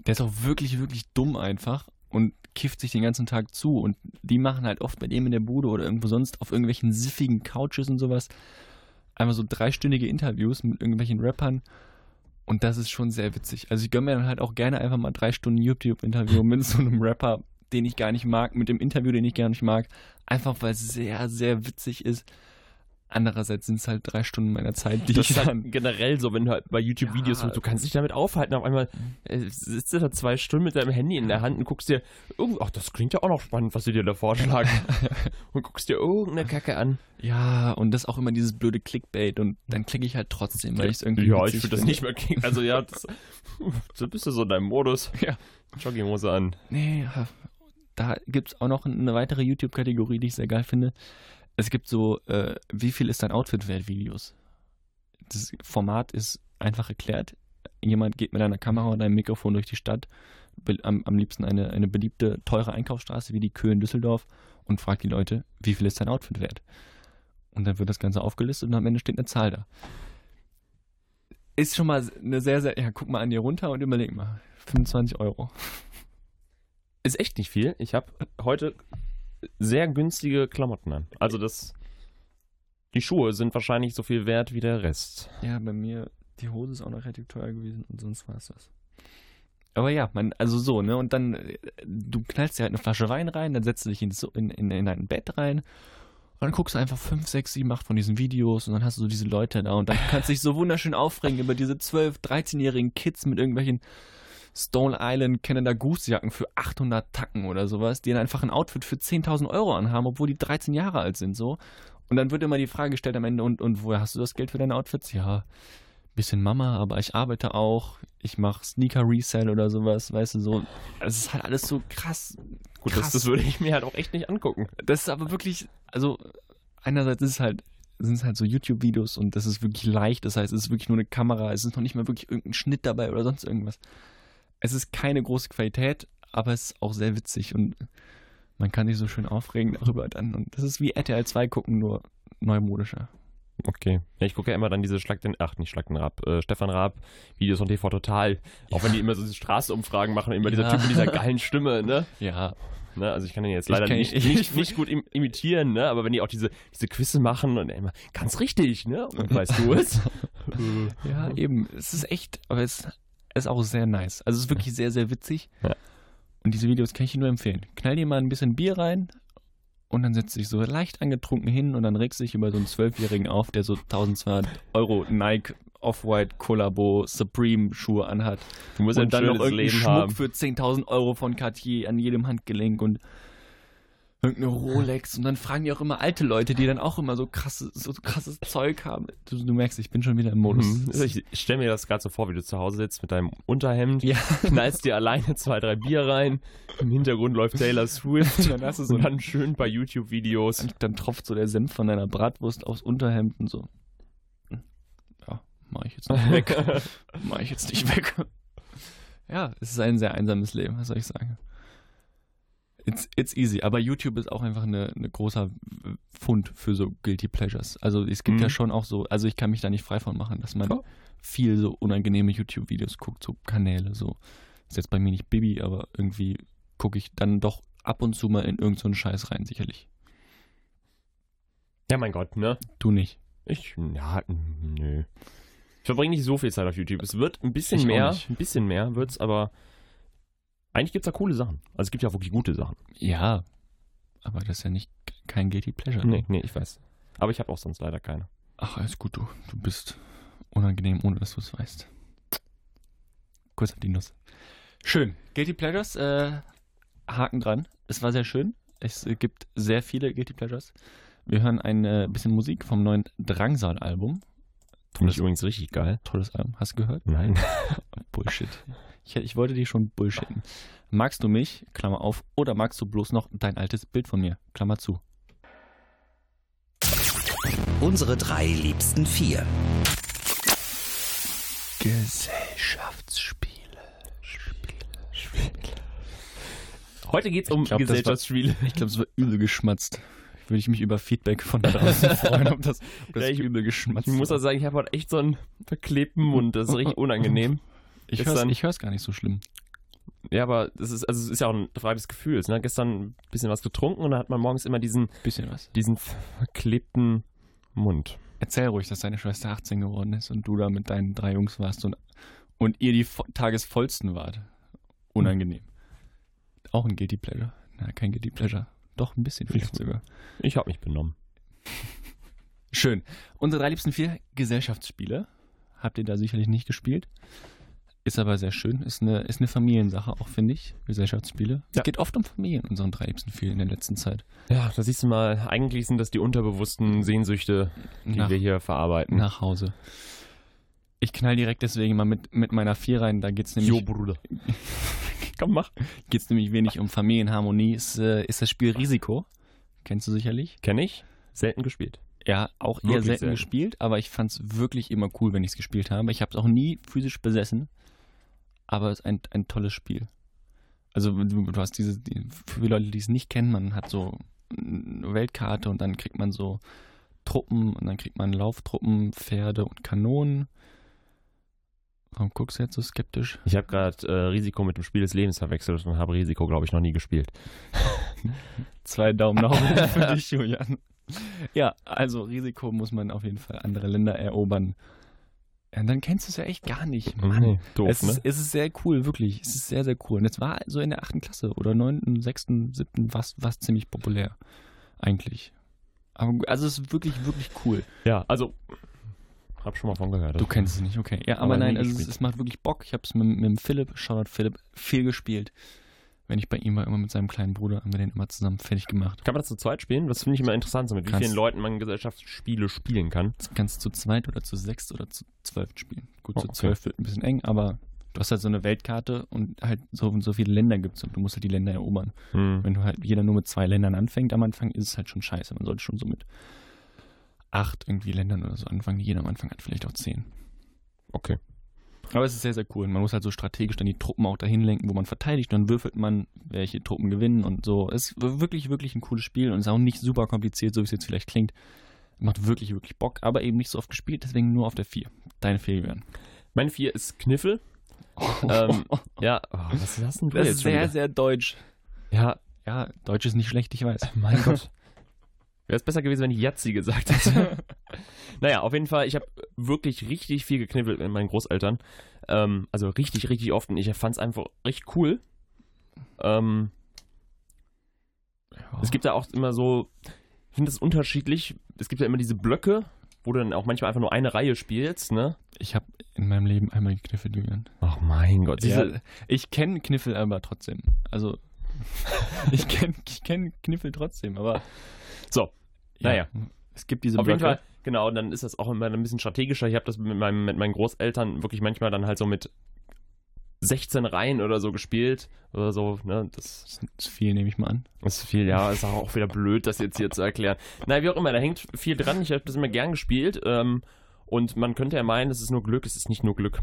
Speaker 3: Der ist auch wirklich, wirklich dumm einfach und kifft sich den ganzen Tag zu. Und die machen halt oft bei dem in der Bude oder irgendwo sonst auf irgendwelchen siffigen Couches und sowas einfach so dreistündige Interviews mit irgendwelchen Rappern. Und das ist schon sehr witzig. Also ich gönne mir dann halt auch gerne einfach mal drei Stunden YouTube-Interview mit so einem Rapper, den ich gar nicht mag, mit dem Interview, den ich gar nicht mag. Einfach weil es sehr, sehr witzig ist. Andererseits sind es halt drei Stunden meiner Zeit, die
Speaker 2: das
Speaker 3: ich
Speaker 2: ist
Speaker 3: dann
Speaker 2: halt generell so, wenn du halt bei YouTube-Videos
Speaker 3: Ja.
Speaker 2: und du kannst dich damit aufhalten. Auf einmal äh, sitzt du da zwei Stunden mit deinem Handy in der Hand und guckst dir, oh, ach, das klingt ja auch noch spannend, was sie dir da vorschlagen. und guckst dir irgendeine Kacke an.
Speaker 3: Ja, und das auch immer dieses blöde Clickbait und dann klicke ich halt trotzdem, weil ich es irgendwie
Speaker 2: Ja, ich würde das nicht mehr kriegen. Also ja, das, so bist du so in deinem Modus.
Speaker 3: Ja.
Speaker 2: Jogginghose an.
Speaker 3: Nee, da gibt es auch noch eine weitere YouTube-Kategorie, die ich sehr geil finde. Es gibt so, äh, wie viel ist dein Outfit wert Videos. Das Format ist einfach erklärt. jemand geht mit einer Kamera und einem Mikrofon durch die Stadt, am, am liebsten eine, eine beliebte, teure Einkaufsstraße wie die Kö in Düsseldorf und fragt die Leute, wie viel ist dein Outfit wert? Und dann wird das Ganze aufgelistet und am Ende steht eine Zahl da. Ist schon mal eine sehr, sehr, ja, guck mal an dir runter und überleg mal. 25 Euro.
Speaker 2: Ist echt nicht viel. Ich habe heute sehr günstige Klamotten an. Also das. Die Schuhe sind wahrscheinlich so viel wert wie der Rest.
Speaker 3: Ja, bei mir, die Hose ist auch noch relativ teuer gewesen und sonst war es das. Aber ja, man, also so, ne? Und dann, du knallst dir halt eine Flasche Wein rein, dann setzt du dich in, in, in, in dein Bett rein und dann guckst du einfach 5, 6, 7, 8 von diesen Videos und dann hast du so diese Leute da und dann kannst du dich so wunderschön aufregen über diese 12, 13-jährigen Kids mit irgendwelchen Stone Island Canada Goose Jacken für 800 Tacken oder sowas, die dann einfach ein Outfit für 10.000 Euro anhaben, obwohl die 13 Jahre alt sind, so. Und dann wird immer die Frage gestellt am Ende, und, und woher hast du das Geld für deine Outfits? Ja, bisschen Mama, aber ich arbeite auch, ich mache Sneaker Resell oder sowas, weißt du, so. Es ist halt alles so krass.
Speaker 2: Gut,
Speaker 3: krass.
Speaker 2: das, das würde ich mir halt auch echt nicht angucken.
Speaker 3: Das ist aber wirklich, also einerseits ist es halt, sind es halt so YouTube-Videos und das ist wirklich leicht, das heißt, es ist wirklich nur eine Kamera, es ist noch nicht mal wirklich irgendein Schnitt dabei oder sonst irgendwas. Es ist keine große Qualität, aber es ist auch sehr witzig und man kann sich so schön aufregen darüber dann. Und das ist wie RTL 2 gucken, nur neumodischer.
Speaker 2: Okay. Ja, ich gucke ja immer dann diese Schlag den, ach nicht Schlag den Raab, äh, Stefan Raab Videos von TV Total. Auch wenn die immer so diese Straßenumfragen machen, immer dieser
Speaker 3: Ja.
Speaker 2: Typ mit dieser geilen Stimme, ne?
Speaker 3: Ja,
Speaker 2: ne? Also ich kann den jetzt leider nicht,
Speaker 3: ich-
Speaker 2: nicht, nicht gut im, imitieren, ne? Aber wenn die auch diese, diese Quizze machen und immer, ganz richtig, ne? Und weißt du es?
Speaker 3: ja, eben. Es ist echt, aber es ist auch sehr nice. Also es ist wirklich sehr, sehr witzig.
Speaker 2: Ja.
Speaker 3: Und diese Videos kann ich dir nur empfehlen. Knall dir mal ein bisschen Bier rein und dann setzt dich so leicht angetrunken hin und dann regst du dich über so einen Zwölfjährigen auf, der so 1200 Euro Nike Off-White Collabo Supreme Schuhe anhat.
Speaker 2: Du musst ein
Speaker 3: und dann noch irgendeinen
Speaker 2: Leben
Speaker 3: Schmuck
Speaker 2: haben.
Speaker 3: für 10.000 Euro von Cartier an jedem Handgelenk und irgendeine Rolex und dann fragen die auch immer alte Leute, die dann auch immer so krasses, so krasses Zeug haben. Du, du merkst, ich bin schon wieder im Modus.
Speaker 2: Mhm. Ich, ich stelle mir das gerade so vor, wie du zu Hause sitzt mit deinem Unterhemd,
Speaker 3: Ja,
Speaker 2: knallst dir alleine zwei, drei Bier rein, im Hintergrund läuft Taylor Swift
Speaker 3: dann hast du so
Speaker 2: und dann schön bei YouTube-Videos.
Speaker 3: dann, dann tropft so der Senf von deiner Bratwurst aufs Unterhemd und so. Ja, mach ich jetzt nicht weg. mach ich jetzt nicht weg. Ja, es ist ein sehr einsames Leben, was soll ich sagen. It's, it's easy, aber YouTube ist auch einfach eine, eine großer Fund für so Guilty Pleasures. Also es gibt
Speaker 2: Mhm.
Speaker 3: ja schon auch so, also ich kann mich da nicht frei von machen, dass man
Speaker 2: Klar.
Speaker 3: viel so unangenehme YouTube-Videos guckt, so Kanäle, so. Ist jetzt bei mir nicht Bibi, aber irgendwie gucke ich dann doch ab und zu mal in irgendeinen so einen Scheiß rein, sicherlich.
Speaker 2: Ja, mein Gott, ne?
Speaker 3: Du nicht.
Speaker 2: Ich, ja, nö. Ich verbringe nicht so viel Zeit auf YouTube. Es wird ein bisschen
Speaker 3: Ich
Speaker 2: mehr, ein bisschen mehr wird's, aber eigentlich gibt's da coole Sachen. Also es gibt ja auch wirklich gute Sachen.
Speaker 3: Ja, aber das ist ja nicht kein Guilty Pleasure.
Speaker 2: Nee, nee, ich weiß. Aber ich habe auch sonst leider keine.
Speaker 3: Ach, alles gut, du. Du bist unangenehm, ohne dass du es weißt. Kurz auf die Nuss. Schön. Guilty Pleasures, äh, Haken dran. Es war sehr schön. Es gibt sehr viele Guilty Pleasures. Wir hören ein äh, bisschen Musik vom neuen Drangsal-Album.
Speaker 2: Finde ich übrigens richtig geil.
Speaker 3: Tolles Album. Hast du gehört?
Speaker 2: Nein.
Speaker 3: Bullshit. Ich, ich wollte dich schon bullshitten. Magst du mich, Klammer auf, oder magst du bloß noch dein altes Bild von mir, Klammer zu?
Speaker 1: Unsere drei liebsten vier.
Speaker 3: Gesellschaftsspiele.
Speaker 2: Heute geht's um
Speaker 3: Ich glaub, das war-
Speaker 2: Gesellschaftsspiele.
Speaker 3: Ich glaube, es war übel geschmatzt. Würde ich mich über Feedback von da draußen freuen, ob das, ob das
Speaker 2: Ja, ich-
Speaker 3: übel geschmatzt
Speaker 2: Ich muss also sagen, ich habe heute echt so einen verklebten Mund. Das ist richtig unangenehm.
Speaker 3: Ich höre es gar nicht so schlimm.
Speaker 2: Ja, aber das ist, also es ist ja auch eine Frage des Gefühls. Ne? Gestern ein bisschen was getrunken und dann hat man morgens immer diesen,
Speaker 3: Bisschen was.
Speaker 2: diesen verklebten Mund.
Speaker 3: Erzähl ruhig, dass deine Schwester 18 geworden ist und du da mit deinen drei Jungs warst und, und ihr die vo- tagesvollsten wart. Unangenehm. Auch ein Guilty Pleasure. Na, kein Guilty Pleasure. Doch, ein bisschen vielleicht sogar.
Speaker 2: Ich habe mich benommen.
Speaker 3: Schön. Unsere drei liebsten vier Gesellschaftsspiele. Habt ihr da sicherlich nicht gespielt. Ist aber sehr schön. Ist eine, ist eine Familiensache auch, finde ich. Gesellschaftsspiele. Es
Speaker 2: Ja.
Speaker 3: geht oft um Familien, unseren drei liebsten vier in der letzten Zeit.
Speaker 2: Ja, da siehst du mal, eigentlich sind das die unterbewussten Sehnsüchte, die
Speaker 3: Nach,
Speaker 2: wir hier verarbeiten.
Speaker 3: nach Hause. Ich knall direkt deswegen mal mit, mit meiner vier rein. Da geht es nämlich,
Speaker 2: Bruder. Komm, mach.
Speaker 3: geht's nämlich wenig um Familienharmonie. Ist, äh, ist das Spiel Risiko. Kennst du sicherlich.
Speaker 2: Kenn ich. Selten gespielt.
Speaker 3: Ja, auch eher selten,
Speaker 2: selten.
Speaker 3: gespielt, aber ich fand es wirklich immer cool, wenn ich es gespielt habe. Ich habe es auch nie physisch besessen, aber es ist ein, ein tolles Spiel. Also du, hast diese, die, für die Leute, die es nicht kennen, man hat so eine Weltkarte und dann kriegt man so Truppen und dann kriegt man Lauftruppen, Pferde und Kanonen. Warum guckst du jetzt so skeptisch?
Speaker 2: Ich habe gerade äh, Risiko mit dem Spiel des Lebens verwechselt und habe Risiko, glaube ich, noch nie gespielt.
Speaker 3: Zwei Daumen nach oben für dich, Julian. Ja, also Risiko muss man auf jeden Fall andere Länder erobern. Ja, dann kennst du es ja echt gar nicht. Mann.
Speaker 2: Nee, doof,
Speaker 3: es,
Speaker 2: ne?
Speaker 3: ist, es ist sehr cool, wirklich. Es ist sehr, sehr cool. Und es war so in der achten Klasse oder neunten, sechsten, siebten, was, was ziemlich populär. Eigentlich. Aber also es ist wirklich, wirklich cool.
Speaker 2: Ja, also, hab schon mal von gehört.
Speaker 3: Du kennst es nicht, okay. Ja, aber,
Speaker 2: Aber
Speaker 3: nein, also es, es macht wirklich Bock. Ich habe es mit, mit Philipp, Shoutout Philipp, viel gespielt. Wenn ich bei ihm war, immer mit seinem kleinen Bruder, haben wir den immer zusammen fertig gemacht.
Speaker 2: Kann man das zu zweit spielen? Das finde ich immer interessant, so mit wie
Speaker 3: Kannst-
Speaker 2: vielen Leuten man Gesellschaftsspiele spielen kann.
Speaker 3: Kannst du zu zweit oder zu sechs oder zu zwölf spielen. Gut,
Speaker 2: Oh,
Speaker 3: zu
Speaker 2: okay.
Speaker 3: zwölf wird ein bisschen eng, aber du hast halt so eine Weltkarte und halt so und so viele Länder gibt es und du musst halt die Länder erobern.
Speaker 2: Hm.
Speaker 3: Wenn du halt jeder nur mit zwei Ländern anfängt am Anfang, ist es halt schon scheiße. Man sollte schon so mit acht irgendwie Ländern oder so anfangen. Jeder am Anfang hat vielleicht auch zehn.
Speaker 2: Okay.
Speaker 3: Aber es ist sehr, sehr cool. Man muss halt so strategisch dann die Truppen auch dahin lenken, wo man verteidigt. Dann würfelt man, welche Truppen gewinnen und so. Es ist wirklich, wirklich ein cooles Spiel und ist auch nicht super kompliziert, so wie es jetzt vielleicht klingt. Macht wirklich, wirklich Bock, aber eben nicht so oft gespielt, deswegen nur auf der 4. Deine Ferian.
Speaker 2: Mein vier ist Kniffel. ähm, ja, oh, was hast denn du
Speaker 3: das ist sehr,
Speaker 2: wieder?
Speaker 3: sehr deutsch.
Speaker 2: Ja,
Speaker 3: Ja, Deutsch ist nicht schlecht, ich weiß.
Speaker 2: mein Gott. Wäre es besser gewesen, wenn ich Yazzi gesagt hätte. naja, auf jeden Fall, ich habe wirklich richtig viel gekniffelt mit meinen Großeltern. Ähm, also richtig, richtig oft. Und ich fand es einfach richtig cool. Ähm, Es gibt ja auch immer so, ich finde das unterschiedlich. Es gibt ja immer diese Blöcke, wo du dann auch manchmal einfach nur eine Reihe spielst, ne?
Speaker 3: Ich habe in meinem Leben einmal gekniffelt, Julian.
Speaker 2: Ach mein Gott.
Speaker 3: Ja, ich kenne Kniffel aber trotzdem. Also, ich kenne ich kenn Kniffel trotzdem, aber.
Speaker 2: So, naja.
Speaker 3: Es gibt diese
Speaker 2: Auf jeden
Speaker 3: Blöcke.
Speaker 2: Fall, genau, und dann ist das auch immer ein bisschen strategischer. Ich habe das mit, meinem, mit meinen Großeltern wirklich manchmal dann halt so mit 16 Reihen oder so gespielt oder so, ne? Das
Speaker 3: Das ist viel, nehme ich mal an.
Speaker 2: ist viel, ja, ist auch wieder blöd, das jetzt hier zu erklären. Naja, wie auch immer, da hängt viel dran. Ich habe das immer gern gespielt. Ähm, und man könnte ja meinen, es ist nur Glück, es ist nicht nur Glück.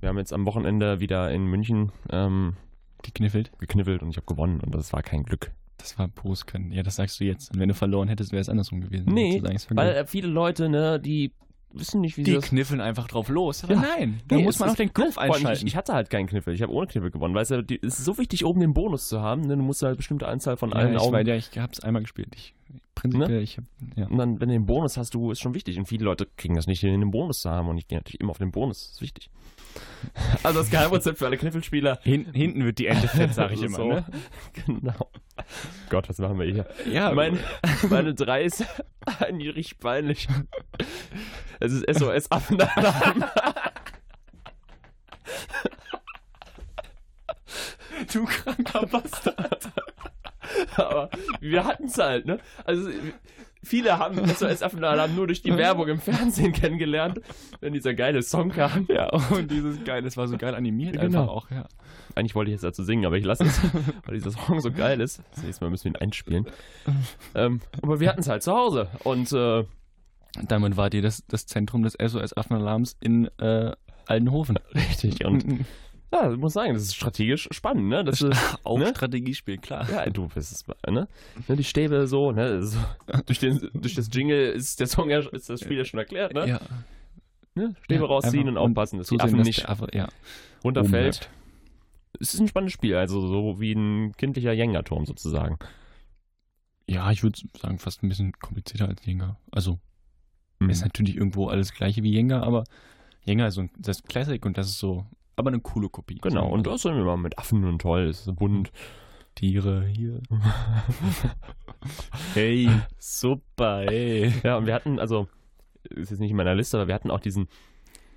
Speaker 2: Wir haben jetzt am Wochenende wieder in München ähm,
Speaker 3: Gekniffelt.
Speaker 2: gekniffelt und ich habe gewonnen und das war kein Glück.
Speaker 3: Das war pures Können. Ja, das sagst du jetzt. Und wenn du verloren hättest, wäre es andersrum gewesen.
Speaker 2: Nee,
Speaker 3: es
Speaker 2: Weil äh, viele Leute, ne, die wissen nicht, wie sie
Speaker 3: die kniffeln einfach drauf los.
Speaker 2: Ja.
Speaker 3: nein, da
Speaker 2: Nee,
Speaker 3: muss
Speaker 2: es
Speaker 3: man auch den Kopf einschalten.
Speaker 2: Ich, ich hatte halt keinen Kniffel. Ich habe ohne Kniffel gewonnen. Weißt du, die, es ist so wichtig, oben den Bonus zu haben. Ne? Du musst halt bestimmte Anzahl von allen
Speaker 3: ja, ich,
Speaker 2: Augen.
Speaker 3: weiß, ja, ich hab's einmal gespielt. Ich, prinzipiell, ich hab, ja.
Speaker 2: Und dann, wenn du den Bonus hast, du ist schon wichtig. Und viele Leute kriegen das nicht, hin, den Bonus zu haben. Und ich gehe natürlich immer auf den Bonus. Das ist wichtig. Also das Geheimrezept für alle Kniffelspieler.
Speaker 3: Hinten, hinten wird die Ente fett, sag ich immer.
Speaker 2: So.
Speaker 3: Ne?
Speaker 2: Genau. Gott, was machen wir hier?
Speaker 3: Ja,
Speaker 2: Mein, meine drei ist eigentlich richtig peinlich. Es ist SOS Affenalarm.
Speaker 3: du kranker Bastard.
Speaker 2: Aber wir hatten es halt, ne? Also viele haben SOS Affenalarm nur durch die Werbung im Fernsehen kennengelernt, wenn dieser geile Song kam.
Speaker 3: Ja, und dieses geil, das war so geil animiert
Speaker 2: Genau.
Speaker 3: einfach auch, ja.
Speaker 2: Eigentlich wollte ich jetzt dazu singen, aber ich lasse es, weil dieser Song so geil ist. Das nächste Mal müssen wir ihn einspielen. Ähm, aber wir hatten es halt zu Hause und äh,
Speaker 3: Damit wart ihr das, das Zentrum des SOS-Affenalarms in äh, Aldenhofen.
Speaker 2: richtig. Und ja, ich muss sagen, das ist strategisch spannend, ne? Das ist,
Speaker 3: auch
Speaker 2: ne?
Speaker 3: Strategiespiel, klar.
Speaker 2: Ja, du bist es, ne? ne? Die Stäbe so, ne? So, durch, den, durch das Jingle ist der Song ja, ist das Spiel ja schon erklärt, ne?
Speaker 3: Ja,
Speaker 2: ne? Stäbe
Speaker 3: Ja,
Speaker 2: rausziehen und aufpassen, dass die
Speaker 3: zusehen,
Speaker 2: Affen
Speaker 3: dass
Speaker 2: nicht
Speaker 3: Affe, ja,
Speaker 2: runterfällt.
Speaker 3: oben
Speaker 2: Es ist ein spannendes Spiel, also so wie ein kindlicher Jenga-Turm sozusagen.
Speaker 3: Ja, ich würde sagen, fast ein bisschen komplizierter als Jenga. Also,
Speaker 2: Mhm.
Speaker 3: ist natürlich irgendwo alles gleiche wie Jenga, aber Jenga ist so ein, das ist Classic und das ist so, aber eine coole Kopie.
Speaker 2: Genau, und das sind immer mit Affen und toll, es ist bunt.
Speaker 3: Tiere hier. hey, super, ey.
Speaker 2: Ja, und wir hatten, also, ist jetzt nicht in meiner Liste, aber wir hatten auch diesen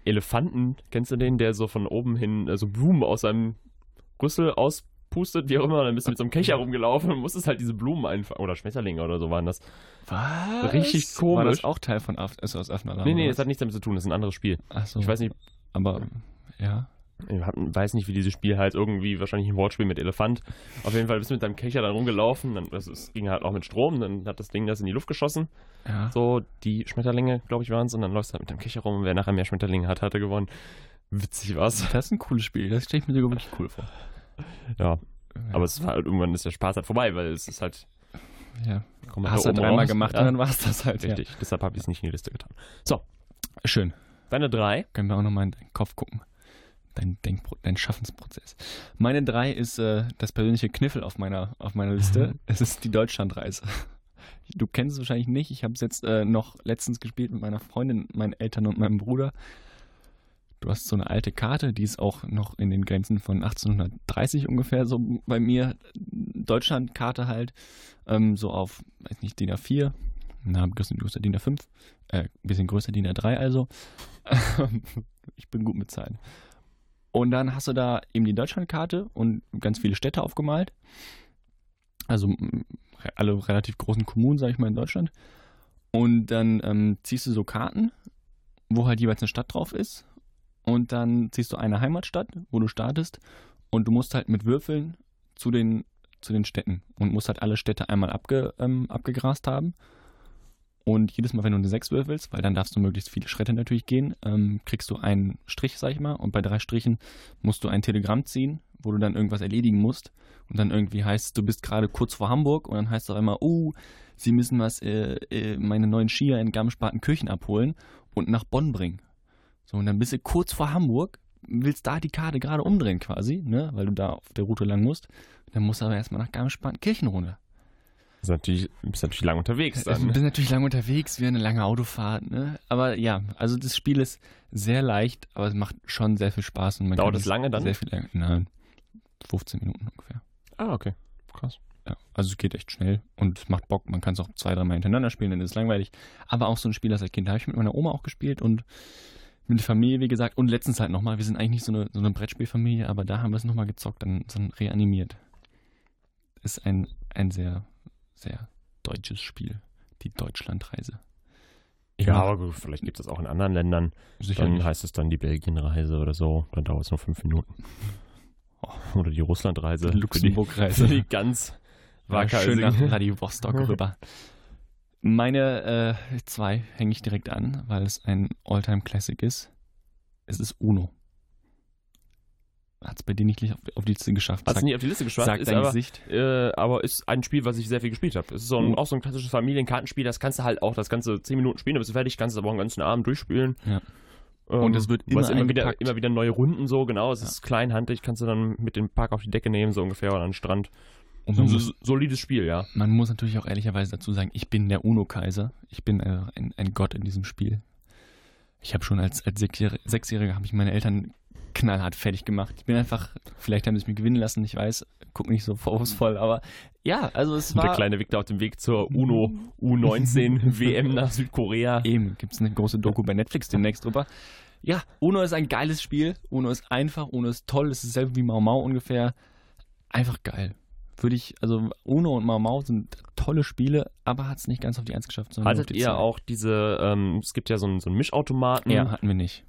Speaker 2: Elefanten, kennst du den, der so von oben hin äh, so Blumen aus seinem Rüssel auspustet, wie auch immer, dann bist du mit so einem Kecher rumgelaufen und musstest halt diese Blumen einfangen. Oder Schmetterlinge oder so waren das.
Speaker 3: Was?
Speaker 2: Richtig
Speaker 3: War
Speaker 2: komisch.
Speaker 3: das auch Teil von Af SOS Affenalarm?
Speaker 2: nee, nee, das hat nichts damit zu tun, das ist ein anderes Spiel.
Speaker 3: Ach so.
Speaker 2: Ich weiß nicht,
Speaker 3: aber, ja.
Speaker 2: Ich weiß nicht, wie dieses Spiel halt irgendwie, wahrscheinlich ein Wortspiel mit Elefant. Auf jeden Fall bist du mit deinem Kecher dann rumgelaufen, dann, das, es ging halt auch mit Strom, dann hat das Ding das in die Luft geschossen.
Speaker 3: Ja.
Speaker 2: So, die Schmetterlinge, glaube ich, waren es, und dann läufst du halt mit deinem Kecher rum und wer nachher mehr Schmetterlinge hat, hatte gewonnen. Witzig was.
Speaker 3: Das ist ein cooles Spiel. Das stelle ich mir sogar wirklich cool vor.
Speaker 2: Ja, aber es war halt irgendwann ist der Spaß halt vorbei, weil es ist halt.
Speaker 3: ja.
Speaker 2: komm
Speaker 3: hast du
Speaker 2: oben
Speaker 3: dreimal gemacht
Speaker 2: ja,
Speaker 3: und dann war es das halt.
Speaker 2: Richtig, deshalb habe ich es nicht in die Liste getan.
Speaker 3: Ja. Schön.
Speaker 2: Deine drei.
Speaker 3: Können wir auch nochmal in deinen Kopf gucken. Dein, Denkpro dein Schaffensprozess. Meine drei ist äh, das persönliche Kniffel auf meiner, auf meiner Liste. es ist die Deutschlandreise. Du kennst es wahrscheinlich nicht. Ich habe es jetzt äh, noch letztens gespielt mit meiner Freundin, meinen Eltern und meinem Bruder. Du hast so eine alte Karte, die ist auch noch in den Grenzen von 1830 ungefähr so bei mir. Deutschlandkarte halt, ähm, so auf, weiß nicht, DIN A4. Na, ein bisschen größer DIN A5. Äh, ein bisschen größer DIN A3 also. ich bin gut mit Zahlen. Und dann hast du da eben die Deutschlandkarte und ganz viele Städte aufgemalt. Also alle relativ großen Kommunen, sag ich mal, in Deutschland. Und dann ähm, ziehst du so Karten, wo halt jeweils eine Stadt drauf ist. Und dann ziehst du eine Heimatstadt, wo du startest. Und du musst halt mit Würfeln zu den, zu den Städten. Und musst halt alle Städte einmal abge, ähm, abgegrast haben. Und jedes Mal, wenn du eine 6 würfelst, weil dann darfst du möglichst viele Schritte natürlich gehen, ähm, kriegst du einen Strich, sag ich mal. Und bei drei Strichen musst du ein Telegramm ziehen, wo du dann irgendwas erledigen musst. Und dann irgendwie heißt du bist gerade kurz vor Hamburg und dann heißt es auf einmal, oh, sie müssen was, äh, äh, meine neuen Skier in Garmisch-Partenkirchen abholen und nach Bonn bringen. So, und dann bist du kurz vor Hamburg, willst da die Karte gerade umdrehen quasi, ne, weil du da auf der Route lang musst. Dann musst du aber erstmal nach Garmisch-Partenkirchen runter.
Speaker 2: Ist natürlich, bist natürlich lang unterwegs
Speaker 3: Du
Speaker 2: dann.
Speaker 3: bist natürlich lange unterwegs, wie eine lange Autofahrt, ne? Aber ja, also das Spiel ist sehr leicht, aber es macht schon sehr viel Spaß. Und man
Speaker 2: Dauert es lange dann?
Speaker 3: Sehr viel länger. Nein, 15 Minuten ungefähr.
Speaker 2: Ah, okay. Krass.
Speaker 3: Ja, also es geht echt schnell und es macht Bock. Man kann es auch zwei, dreimal hintereinander spielen, dann ist es langweilig. Aber auch so ein Spiel, das als Kind habe ich mit meiner Oma auch gespielt und mit der Familie, wie gesagt. Und letztens halt nochmal. Wir sind eigentlich nicht so eine, so eine Brettspielfamilie, aber da haben wir es nochmal gezockt, dann, dann reanimiert. Ist ein, ein sehr, sehr deutsches Spiel. Die Deutschlandreise.
Speaker 2: Ja, aber gut, vielleicht gibt es das auch in anderen Ländern.
Speaker 3: Sicherlich.
Speaker 2: Dann heißt es dann die Belgienreise oder so. Dann dauert es nur fünf Minuten. Oder die Russlandreise.
Speaker 3: Die Luxemburg-Reise.
Speaker 2: Die, die ganz
Speaker 3: War schön nach. Vladivostok rüber. Meine äh, zwei hänge ich direkt an, weil es ein Alltime-Classic ist. Es ist Uno. Hat es bei dir nicht auf, die Liste geschafft?
Speaker 2: Hat es nicht auf die Liste geschafft,
Speaker 3: Sagt
Speaker 2: ist
Speaker 3: dein
Speaker 2: aber,
Speaker 3: Gesicht.
Speaker 2: äh, aber ist ein Spiel, was ich sehr viel gespielt habe. Es ist so ein,
Speaker 3: Mhm.
Speaker 2: auch so ein klassisches Familienkartenspiel, das kannst du halt auch das ganze 10 Minuten spielen, dann bist du fertig, kannst es aber auch einen ganzen Abend durchspielen.
Speaker 3: Ja.
Speaker 2: Ähm,
Speaker 3: Und es wird immer
Speaker 2: immer wieder, immer wieder neue Runden so, genau. Es
Speaker 3: Ja.
Speaker 2: ist kleinhandig, kannst du dann mit dem Park auf die Decke nehmen, so ungefähr, oder an den Strand.
Speaker 3: Und
Speaker 2: So ein
Speaker 3: muss,
Speaker 2: solides Spiel, ja.
Speaker 3: man muss natürlich auch ehrlicherweise dazu sagen, ich bin der Uno-Kaiser. Ich bin äh, ein, ein Gott in diesem Spiel. Ich habe schon als, als Sechsjähriger, Sechsjähriger habe ich meine Eltern knallhart fertig gemacht. Ich bin einfach, vielleicht haben sie mich gewinnen lassen, ich weiß, guck nicht so vorwurfsvoll, aber ja, also es
Speaker 2: Und der
Speaker 3: war...
Speaker 2: kleine Victor auf dem Weg zur UNO U19 WM nach Südkorea.
Speaker 3: Eben, gibt es eine große Doku bei Netflix demnächst drüber. Ja, Uno ist ein geiles Spiel. Uno ist einfach, Uno ist toll. Es ist selber wie Mau Mau ungefähr. Einfach geil. Würde ich, also Uno und Mau Mau sind tolle Spiele, aber hat es nicht ganz auf die Eins geschafft.
Speaker 2: Hattet ihr auch diese, ähm, es gibt ja so einen, so einen Mischautomaten
Speaker 3: Ja, hatten wir nicht.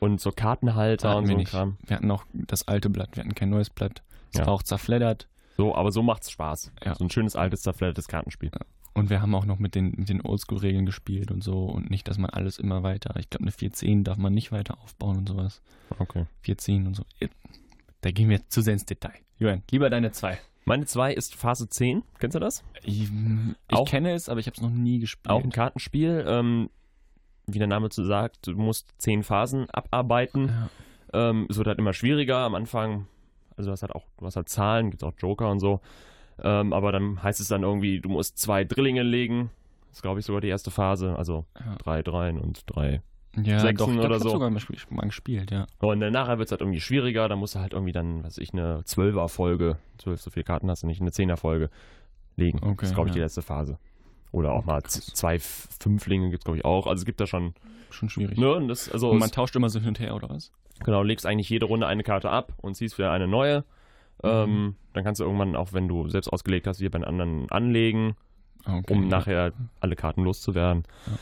Speaker 2: Und so Kartenhalter und
Speaker 3: wir
Speaker 2: so ein
Speaker 3: nicht.
Speaker 2: Kram.
Speaker 3: Wir hatten auch das alte Blatt, wir hatten kein neues Blatt. Es
Speaker 2: Ja.
Speaker 3: war auch zerfleddert.
Speaker 2: So, aber so macht's Spaß.
Speaker 3: Ja.
Speaker 2: So ein schönes altes zerfleddertes Kartenspiel.
Speaker 3: Und wir haben auch noch mit den, mit den Oldschool-Regeln gespielt und so. Und nicht, dass man alles immer weiter. Ich glaube, eine 410 darf man nicht weiter aufbauen und sowas.
Speaker 2: Okay.
Speaker 3: 410 und so. Da gehen wir zu sehr ins Detail. Julian, lieber deine zwei.
Speaker 2: Meine zwei ist Phase 10. Kennst du das?
Speaker 3: Ich, ich
Speaker 2: Auch-
Speaker 3: kenne es, aber ich habe es noch nie gespielt.
Speaker 2: Auch ein Kartenspiel. Ähm, wie der Name zu sagt, du musst zehn Phasen abarbeiten.
Speaker 3: Ja.
Speaker 2: Ähm, es wird halt immer schwieriger am Anfang. Also du hast halt auch, du hast halt Zahlen, gibt auch Joker und so. Ähm, aber dann heißt es dann irgendwie, du musst zwei Drillinge legen. Das ist, glaube ich, sogar die erste Phase. Also
Speaker 3: Ja.
Speaker 2: drei Dreien und drei.
Speaker 3: Ja,
Speaker 2: Sechsen
Speaker 3: doch,
Speaker 2: oder
Speaker 3: ich
Speaker 2: so.
Speaker 3: sogar mal, gespielt- mal gespielt, ja.
Speaker 2: Und dann nachher wird es halt irgendwie schwieriger. Da musst du halt irgendwie dann, was ich, eine Zwölfer-Folge, zwölf so viele Karten hast du nicht, eine Zehner-Folge legen.
Speaker 3: Okay,
Speaker 2: das ist, glaube ich,
Speaker 3: ja.
Speaker 2: die letzte Phase. Oder auch mal zwei Fünflinge gibt es, glaube ich, auch. Also es gibt da schon.
Speaker 3: Schon schwierig.
Speaker 2: Ne, und das, also
Speaker 3: Und man tauscht immer so hin und her, oder was?
Speaker 2: genau, legst eigentlich jede Runde eine Karte ab und ziehst wieder eine neue.
Speaker 3: Mhm.
Speaker 2: Ähm, dann kannst du irgendwann, auch wenn du selbst ausgelegt hast, wieder bei den anderen anlegen,
Speaker 3: Okay,
Speaker 2: um nachher alle Karten loszuwerden.
Speaker 3: Ja.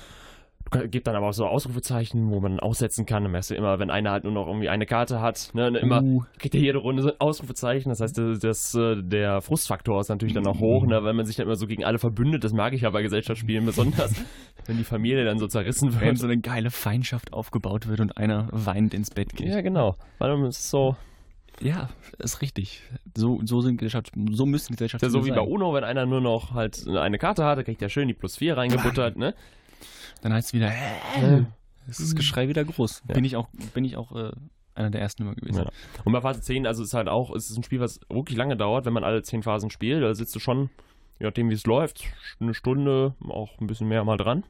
Speaker 2: Gibt dann aber auch so Ausrufezeichen, wo man aussetzen kann. Dann merkst du immer, wenn einer halt nur noch irgendwie eine Karte hat, ne, immer
Speaker 3: Uh.
Speaker 2: kriegt er jede Runde so ein Ausrufezeichen. Das heißt, das, das, äh, der Frustfaktor ist natürlich dann auch hoch, ne, weil man sich dann immer so gegen alle verbündet. Das mag ich ja bei Gesellschaftsspielen besonders, wenn die Familie dann so zerrissen
Speaker 3: Wenn
Speaker 2: wird.
Speaker 3: so eine geile Feindschaft aufgebaut wird und einer weinend ins Bett geht.
Speaker 2: Ja, genau. Weil man ist so,
Speaker 3: Ja, ist richtig. So, so sind Gesellschafts so müssen
Speaker 2: ist ja
Speaker 3: Gesellschaften
Speaker 2: so wie bei
Speaker 3: sein.
Speaker 2: UNO, wenn einer nur noch halt eine Karte hat, dann kriegt er schön die plus 4 reingebuttert, ne?
Speaker 3: Dann heißt es wieder, äh, es ist das Geschrei wieder groß.
Speaker 2: Ja.
Speaker 3: Bin ich auch, bin ich auch äh, einer der ersten immer gewesen.
Speaker 2: Ja. Und bei Phase 10, also ist halt auch, es ist ein Spiel, was wirklich lange dauert, wenn man alle 10 Phasen spielt. Da sitzt du schon, je nachdem wie es läuft, eine Stunde, auch ein bisschen mehr mal dran.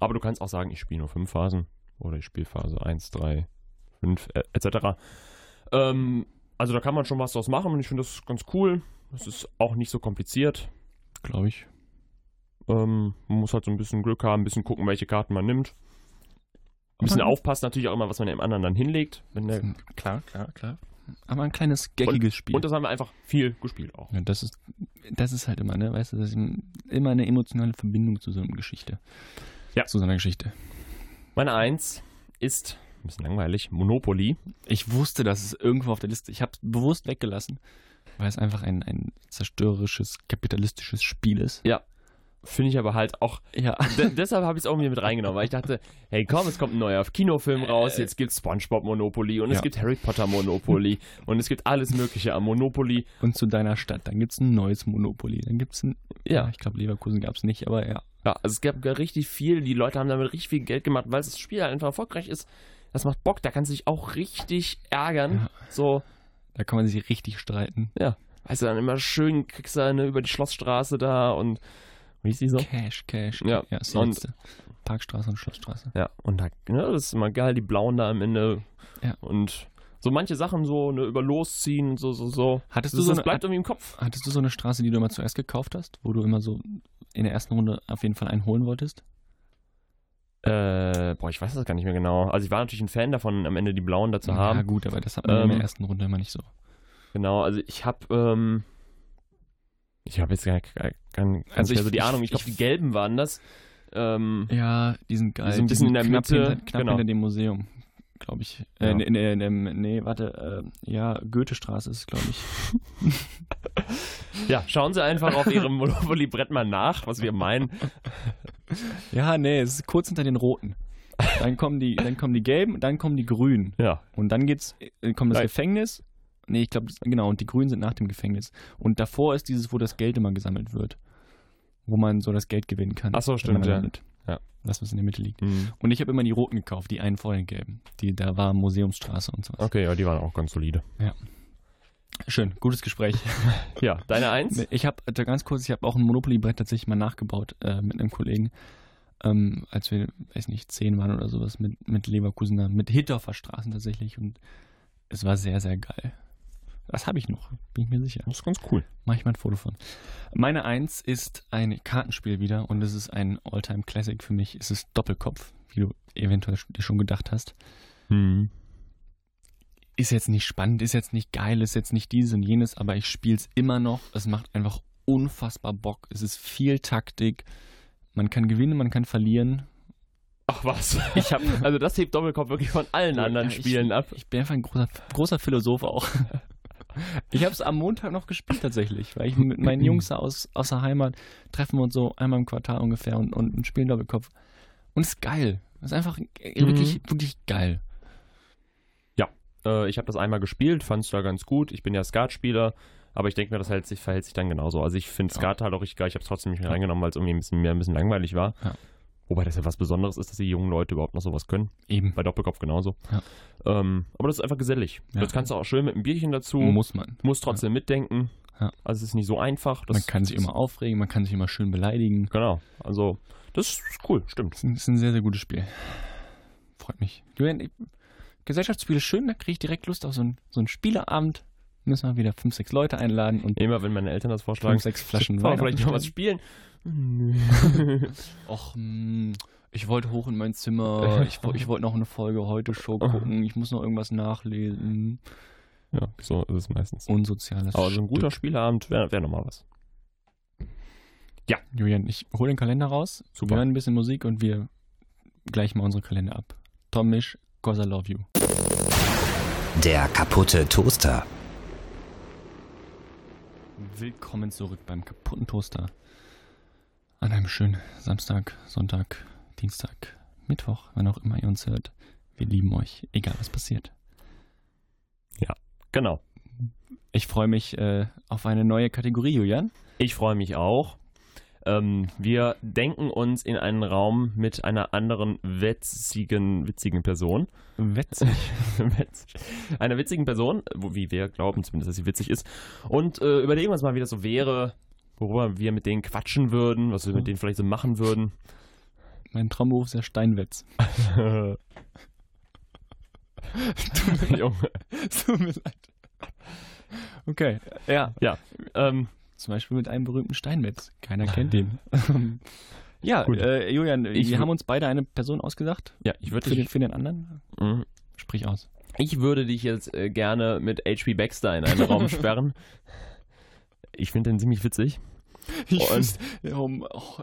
Speaker 2: Aber du kannst auch sagen, ich spiele nur 5 Phasen. Oder ich spiele Phase 1, 3, 5, äh, etc. Ähm, also da kann man schon was draus machen und ich finde das ganz cool. Es ist auch nicht so kompliziert.
Speaker 3: Glaube ich.
Speaker 2: Ähm, man muss halt so ein bisschen Glück haben, ein bisschen gucken, welche Karten man nimmt. Ein bisschen
Speaker 3: Mhm.
Speaker 2: aufpassen natürlich auch immer, was man dem anderen dann hinlegt. Der,
Speaker 3: Klar, klar, klar. Aber ein kleines geckiges Spiel.
Speaker 2: und das haben wir einfach viel gespielt auch.
Speaker 3: ja, das ist, das ist halt immer, ne, weißt du, das ist immer eine emotionale Verbindung zu so einer Geschichte.
Speaker 2: Ja.
Speaker 3: Zu so einer Geschichte.
Speaker 2: Meine Eins ist, ein bisschen langweilig, Monopoly.
Speaker 3: Ich wusste, dass es irgendwo auf der Liste, ich habe es bewusst weggelassen, weil es einfach ein, ein zerstörerisches, kapitalistisches Spiel ist.
Speaker 2: Finde ich aber halt auch,
Speaker 3: Ja.
Speaker 2: de deshalb habe ich es auch mir mit reingenommen, weil ich dachte, hey komm, es kommt ein neuer Kinofilm raus, jetzt gibt es Spongebob Monopoly und es
Speaker 3: Ja.
Speaker 2: gibt Harry Potter Monopoly und es gibt alles mögliche am Monopoly.
Speaker 3: Und zu deiner Stadt, dann gibt es ein neues Monopoly. Dann gibt es ein,
Speaker 2: Ja.
Speaker 3: ich glaube, Leverkusen gab es nicht, aber ja.
Speaker 2: Ja, also es gab gar richtig viel, die Leute haben damit richtig viel Geld gemacht, weil das Spiel halt einfach erfolgreich ist. Das macht Bock, da kannst du dich auch richtig ärgern.
Speaker 3: Ja.
Speaker 2: So,
Speaker 3: Da kann man sich richtig streiten.
Speaker 2: also dann immer schön kriegst du eine über die Schlossstraße da und wie ist die so?
Speaker 3: Cash, Cash.
Speaker 2: Ja,
Speaker 3: ja ist die
Speaker 2: und-
Speaker 3: letzte. Parkstraße und Schlossstraße.
Speaker 2: Ja, und da, ne, das ist immer geil, die Blauen da am Ende.
Speaker 3: Ja.
Speaker 2: Und so manche Sachen so, ne, über losziehen und so, so, so.
Speaker 3: Hattest
Speaker 2: Das,
Speaker 3: du so
Speaker 2: das
Speaker 3: eine,
Speaker 2: bleibt irgendwie im Kopf.
Speaker 3: hattest du so eine Straße, die du immer zuerst gekauft hast, wo du immer so in der ersten Runde auf jeden Fall einen holen wolltest?
Speaker 2: Äh, boah, ich weiß das gar nicht mehr genau. Also ich war natürlich ein Fan davon, am Ende die Blauen da zu
Speaker 3: Ja,
Speaker 2: haben.
Speaker 3: gut, aber das hat man in
Speaker 2: Ähm,
Speaker 3: der ersten Runde immer nicht so.
Speaker 2: Genau, also ich habe, ähm, ich habe jetzt gar, gar, gar nicht
Speaker 3: Also ich-
Speaker 2: so die Ahnung. Ich glaube,
Speaker 3: ich-
Speaker 2: die Gelben waren das. Ähm,
Speaker 3: Ja, die sind geil.
Speaker 2: Die sind ein bisschen
Speaker 3: sind
Speaker 2: in der
Speaker 3: knapp
Speaker 2: Mitte,
Speaker 3: Hinter, knapp
Speaker 2: genau.
Speaker 3: hinter dem Museum, glaube ich. Äh,
Speaker 2: Ja.
Speaker 3: nee, nee, nee, nee, warte. Äh, ja, Goethestraße ist, glaube ich.
Speaker 2: ja, schauen Sie einfach auf Ihrem Monopoly-Brett mal nach, was wir meinen.
Speaker 3: Ja, nee, es ist kurz hinter den roten. Dann kommen die, dann kommen die gelben, dann kommen die grünen.
Speaker 2: Ja,
Speaker 3: Und dann geht's, äh, kommt das
Speaker 2: Nein.
Speaker 3: Gefängnis. Nee, ich glaube, genau, und die Grünen sind nach dem Gefängnis. Und davor ist dieses, wo das Geld immer gesammelt wird. Wo man so das Geld gewinnen kann.
Speaker 2: Ach so,
Speaker 3: wenn
Speaker 2: stimmt, ja.
Speaker 3: landet.
Speaker 2: Ja.
Speaker 3: Das, was in der Mitte liegt.
Speaker 2: Mhm.
Speaker 3: Und ich habe immer die roten gekauft, die einen vor den gelben. Die, da war Museumsstraße und sowas.
Speaker 2: Okay, ja, die waren auch ganz solide.
Speaker 3: Schön, gutes Gespräch.
Speaker 2: Ja, deine Eins?
Speaker 3: Ich habe, ganz kurz, ich habe auch ein Monopoly-Brett tatsächlich mal nachgebaut äh, mit einem Kollegen. Ähm, als wir, weiß nicht, zehn waren oder sowas, mit, mit Leverkusener, mit Hittorfer Straßen tatsächlich. Und es war sehr, sehr geil. Das habe ich noch, bin ich mir sicher.
Speaker 2: Das ist ganz cool.
Speaker 3: Mach ich mal ein Foto von. Meine Eins ist ein Kartenspiel wieder und es ist ein All-Time-Classic für mich. Es ist Doppelkopf, wie du eventuell dir schon gedacht hast.
Speaker 2: Mhm.
Speaker 3: Ist jetzt nicht spannend, ist jetzt nicht geil, ist jetzt nicht dieses und jenes, aber ich spiele es immer noch. Es macht einfach unfassbar Bock. Es ist viel Taktik. Man kann gewinnen, man kann verlieren.
Speaker 2: Ach was.
Speaker 3: Ich habe
Speaker 2: Also das hebt Doppelkopf wirklich von allen anderen
Speaker 3: Ja, ich-
Speaker 2: Spielen ab.
Speaker 3: Ich bin einfach ein großer, großer Philosoph auch. Ich habe es am Montag noch gespielt tatsächlich, weil ich mit meinen Jungs aus, aus der Heimat treffen wir uns so einmal im Quartal ungefähr und, und spielen Doppelkopf. Und es ist geil. Es ist einfach äh, wirklich, wirklich geil.
Speaker 2: Äh, ich habe das einmal gespielt, fand es da ganz gut. Ich bin ja Skatspieler, aber ich denke mir, das hält sich, verhält sich dann genauso. Also ich finde
Speaker 3: Ja.
Speaker 2: Skat halt auch richtig geil. Ich habe es trotzdem nicht mehr
Speaker 3: Ja.
Speaker 2: reingenommen, weil es irgendwie ein bisschen, mir ein bisschen langweilig war.
Speaker 3: Ja.
Speaker 2: Wobei das ja was Besonderes ist, dass die jungen Leute überhaupt noch sowas können.
Speaker 3: Eben.
Speaker 2: Bei Doppelkopf genauso.
Speaker 3: Ja.
Speaker 2: Ähm, aber das ist einfach gesellig.
Speaker 3: Ja.
Speaker 2: Das kannst du auch schön mit einem Bierchen dazu.
Speaker 3: Muss man.
Speaker 2: musst trotzdem mitdenken.
Speaker 3: Ja.
Speaker 2: Also es ist nicht so einfach. Das,
Speaker 3: man kann sich immer aufregen, man kann sich immer schön beleidigen.
Speaker 2: Genau. Also das ist cool, stimmt.
Speaker 3: Das ist ein, sehr, sehr gutes Spiel. Freut mich. Gesellschaftsspiel ist schön, da kriege ich direkt Lust auf so einen, so einen Spieleabend. Müssen wir wieder fünf, sechs Leute einladen und
Speaker 2: Immer wenn meine Eltern das vorschlagen,
Speaker 3: fünf, sechs Flaschen Wein.
Speaker 2: vielleicht noch was spielen.
Speaker 3: Och, hm, ich wollte hoch in mein Zimmer. Ich, ich wollte noch eine Folge heute Show gucken. Ich muss noch irgendwas nachlesen.
Speaker 2: ja, so ist es meistens.
Speaker 3: Unsoziales.
Speaker 2: Aber so ein guter. Spieleabend wäre wär nochmal was.
Speaker 3: Julian, ich hole den Kalender raus.
Speaker 2: Super.
Speaker 3: Wir hören ein bisschen Musik und wir gleich mal unsere Kalender ab. Tomisch, cause I love you.
Speaker 1: Der kaputte Toaster.
Speaker 3: Willkommen zurück beim kaputten Toaster. An einem schönen Samstag, Sonntag, Dienstag, Mittwoch, wann auch immer ihr uns hört. Wir lieben euch, egal was passiert.
Speaker 2: Genau.
Speaker 3: Ich freue mich äh, auf eine neue Kategorie, Julian.
Speaker 2: Ich freue mich auch. Ähm, wir denken uns in einen Raum mit einer anderen witzigen, witzigen Person.
Speaker 3: Witzig.
Speaker 2: Witz- einer witzigen Person, wie wir glauben zumindest, dass sie witzig ist. Und äh, überlegen uns mal, wie das so wäre, worüber wir mit denen quatschen würden, was wir mit denen vielleicht so machen würden.
Speaker 3: mein Traumberuf ist der Steinwitz.
Speaker 2: Junge.
Speaker 3: Tut mir leid. Okay, ja.
Speaker 2: Ähm,
Speaker 3: Zum Beispiel mit einem berühmten Steinmetz. Keiner kennt ihn. ja, äh, Julian,
Speaker 2: Ich
Speaker 3: wir haben uns beide eine Person ausgedacht.
Speaker 2: ja, ich würde
Speaker 3: Für den,
Speaker 2: dich,
Speaker 3: für den anderen?
Speaker 2: Mhm.
Speaker 3: Sprich aus.
Speaker 2: ich würde dich jetzt äh, gerne mit H.P. Baxter in einen Raum sperren. Ich finde den ziemlich witzig.
Speaker 3: Ich,
Speaker 2: Und-
Speaker 3: um, oh,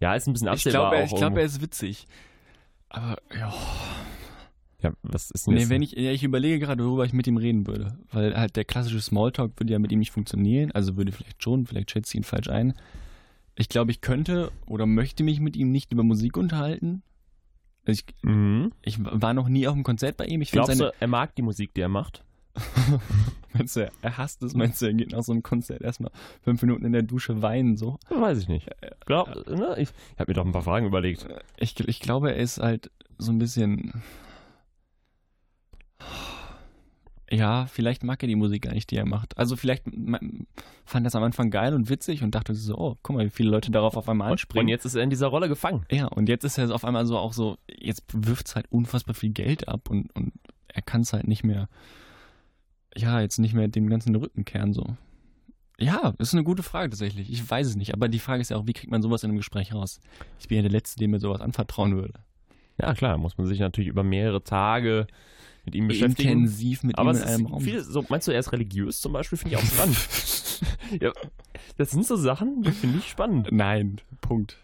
Speaker 2: Ja, ist ein bisschen
Speaker 3: ich
Speaker 2: absehbar.
Speaker 3: glaube, er, ich glaub,
Speaker 2: irgendwo.
Speaker 3: er ist witzig. Aber ja,
Speaker 2: ja, was ist denn
Speaker 3: nee,
Speaker 2: jetzt?
Speaker 3: wenn ich, ja, ich überlege gerade, worüber ich mit ihm reden würde. Weil halt der klassische Smalltalk würde ja mit ihm nicht funktionieren. Also würde vielleicht schon, vielleicht schätze ich ihn falsch ein. Ich glaube, ich könnte oder möchte mich mit ihm nicht über Musik unterhalten. Also ich,
Speaker 2: mhm.
Speaker 3: ich war noch nie auf einem Konzert bei ihm. Ich finde
Speaker 2: Glaubst
Speaker 3: seine,
Speaker 2: du, er mag die Musik, die er macht?
Speaker 3: Meinst du, er hasst es? Meinst du, er geht nach so einem Konzert erstmal fünf Minuten in der Dusche weinen so?
Speaker 2: Weiß ich nicht. Glaub, ne? Ich, habe mir doch ein paar Fragen überlegt.
Speaker 3: Ich, ich glaube, er ist halt so ein bisschen. Ja, vielleicht mag er die Musik gar nicht, die er macht. Also vielleicht fand er es am Anfang geil und witzig und dachte so, oh, guck mal, wie viele Leute darauf auf einmal
Speaker 2: Und
Speaker 3: anspringen.
Speaker 2: jetzt ist er in dieser Rolle gefangen.
Speaker 3: ja, und jetzt ist er auf einmal so auch so, jetzt wirft es halt unfassbar viel Geld ab und, und er kann es halt nicht mehr, ja, jetzt nicht mehr dem ganzen Rücken kehren so. Ja, ist eine gute Frage tatsächlich. Ich weiß es nicht. Aber die Frage ist ja auch, wie kriegt man sowas in einem Gespräch raus? Ich bin ja der Letzte, dem mir sowas anvertrauen würde.
Speaker 2: Ja, klar, muss man sich natürlich über mehrere Tage mit ihm beschäftigen.
Speaker 3: Intensiv mit
Speaker 2: Aber
Speaker 3: ihm in einem Raum.
Speaker 2: viel, so, meinst du, er ist religiös zum Beispiel? Finde ich auch spannend. ja, das sind so Sachen, die finde ich spannend.
Speaker 3: Nein, Punkt.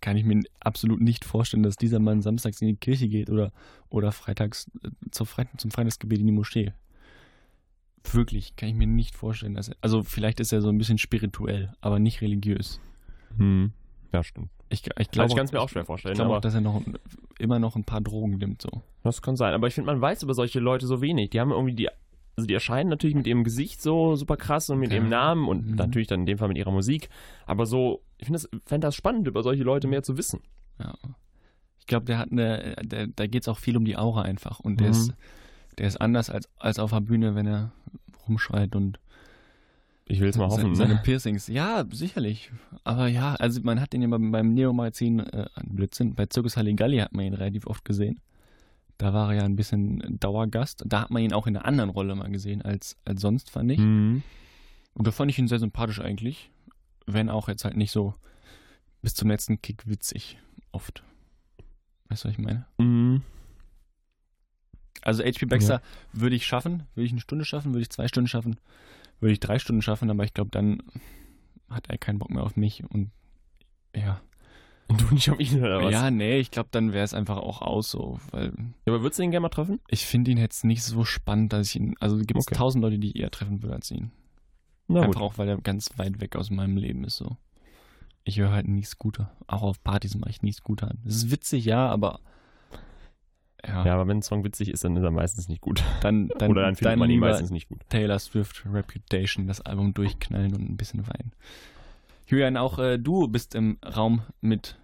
Speaker 3: Kann ich mir absolut nicht vorstellen, dass dieser Mann samstags in die Kirche geht oder, oder freitags äh, zur zum Freitagsgebet in die Moschee. Wirklich, kann ich mir nicht vorstellen. Dass er, also vielleicht ist er so ein bisschen spirituell, aber nicht religiös.
Speaker 2: Hm. Ja, stimmt.
Speaker 3: Ich, ich
Speaker 2: Also
Speaker 3: glaube,
Speaker 2: ich kann es mir auch schwer vorstellen,
Speaker 3: ich glaube dass er noch immer noch ein paar Drogen nimmt. So.
Speaker 2: das kann sein. Aber ich finde, man weiß über solche Leute so wenig. Die haben irgendwie die, also die erscheinen natürlich mit ihrem Gesicht so super krass und mit
Speaker 3: Ja.
Speaker 2: ihrem Namen und
Speaker 3: Mhm.
Speaker 2: natürlich dann in dem Fall mit ihrer Musik. Aber so, ich finde das, fände das spannend, über solche Leute mehr zu wissen.
Speaker 3: Ja. Ich glaube, der hat eine, der, da geht es auch viel um die Aura einfach. Und der,
Speaker 2: Mhm.
Speaker 3: ist, der ist anders als, als auf der Bühne, wenn er rumschreit und
Speaker 2: Ich will es mal hoffen.
Speaker 3: seine
Speaker 2: Ne?
Speaker 3: Piercings. Ja, sicherlich. Aber ja, also man hat den ja beim, beim Neo-Magazin, äh, Blödsinn, bei Circus Halligalli hat man ihn relativ oft gesehen. Da war er ja ein bisschen Dauergast. Da hat man ihn auch in einer anderen Rolle mal gesehen als, als sonst, fand ich.
Speaker 2: Mhm.
Speaker 3: Und da fand ich ihn sehr sympathisch eigentlich. Wenn auch jetzt halt nicht so bis zum letzten Kick witzig. Oft. Weißt du, was ich meine?
Speaker 2: Mhm.
Speaker 3: Also HP Baxter würde ich schaffen, würde ich eine Stunde schaffen, würde ich zwei Stunden schaffen, würde ich drei Stunden schaffen, aber ich glaube, dann hat er keinen Bock mehr auf mich und ja.
Speaker 2: Und du nicht auf ihn oder was?
Speaker 3: Ja, nee, ich glaube, dann wäre es einfach auch aus so, weil
Speaker 2: Ja, aber würdest du ihn gerne mal treffen?
Speaker 3: ich finde ihn jetzt nicht so spannend, dass ich ihn, also gibt es
Speaker 2: Okay.
Speaker 3: tausend Leute, die ich eher treffen würde als ihn.
Speaker 2: Na
Speaker 3: einfach auch, weil er ganz weit weg aus meinem Leben ist so. Ich höre halt nie Scooter. Auch auf Partys mache ich nie Scooter an. Das ist witzig, ja, aber ja,
Speaker 2: Ja, aber wenn ein Song witzig ist, dann ist er meistens nicht gut.
Speaker 3: dann, dann,
Speaker 2: Oder dann findet man ihn meistens nicht gut.
Speaker 3: Taylor Swift Reputation, das Album durchknallen und ein bisschen weinen. Julian, auch äh, du bist im Raum mit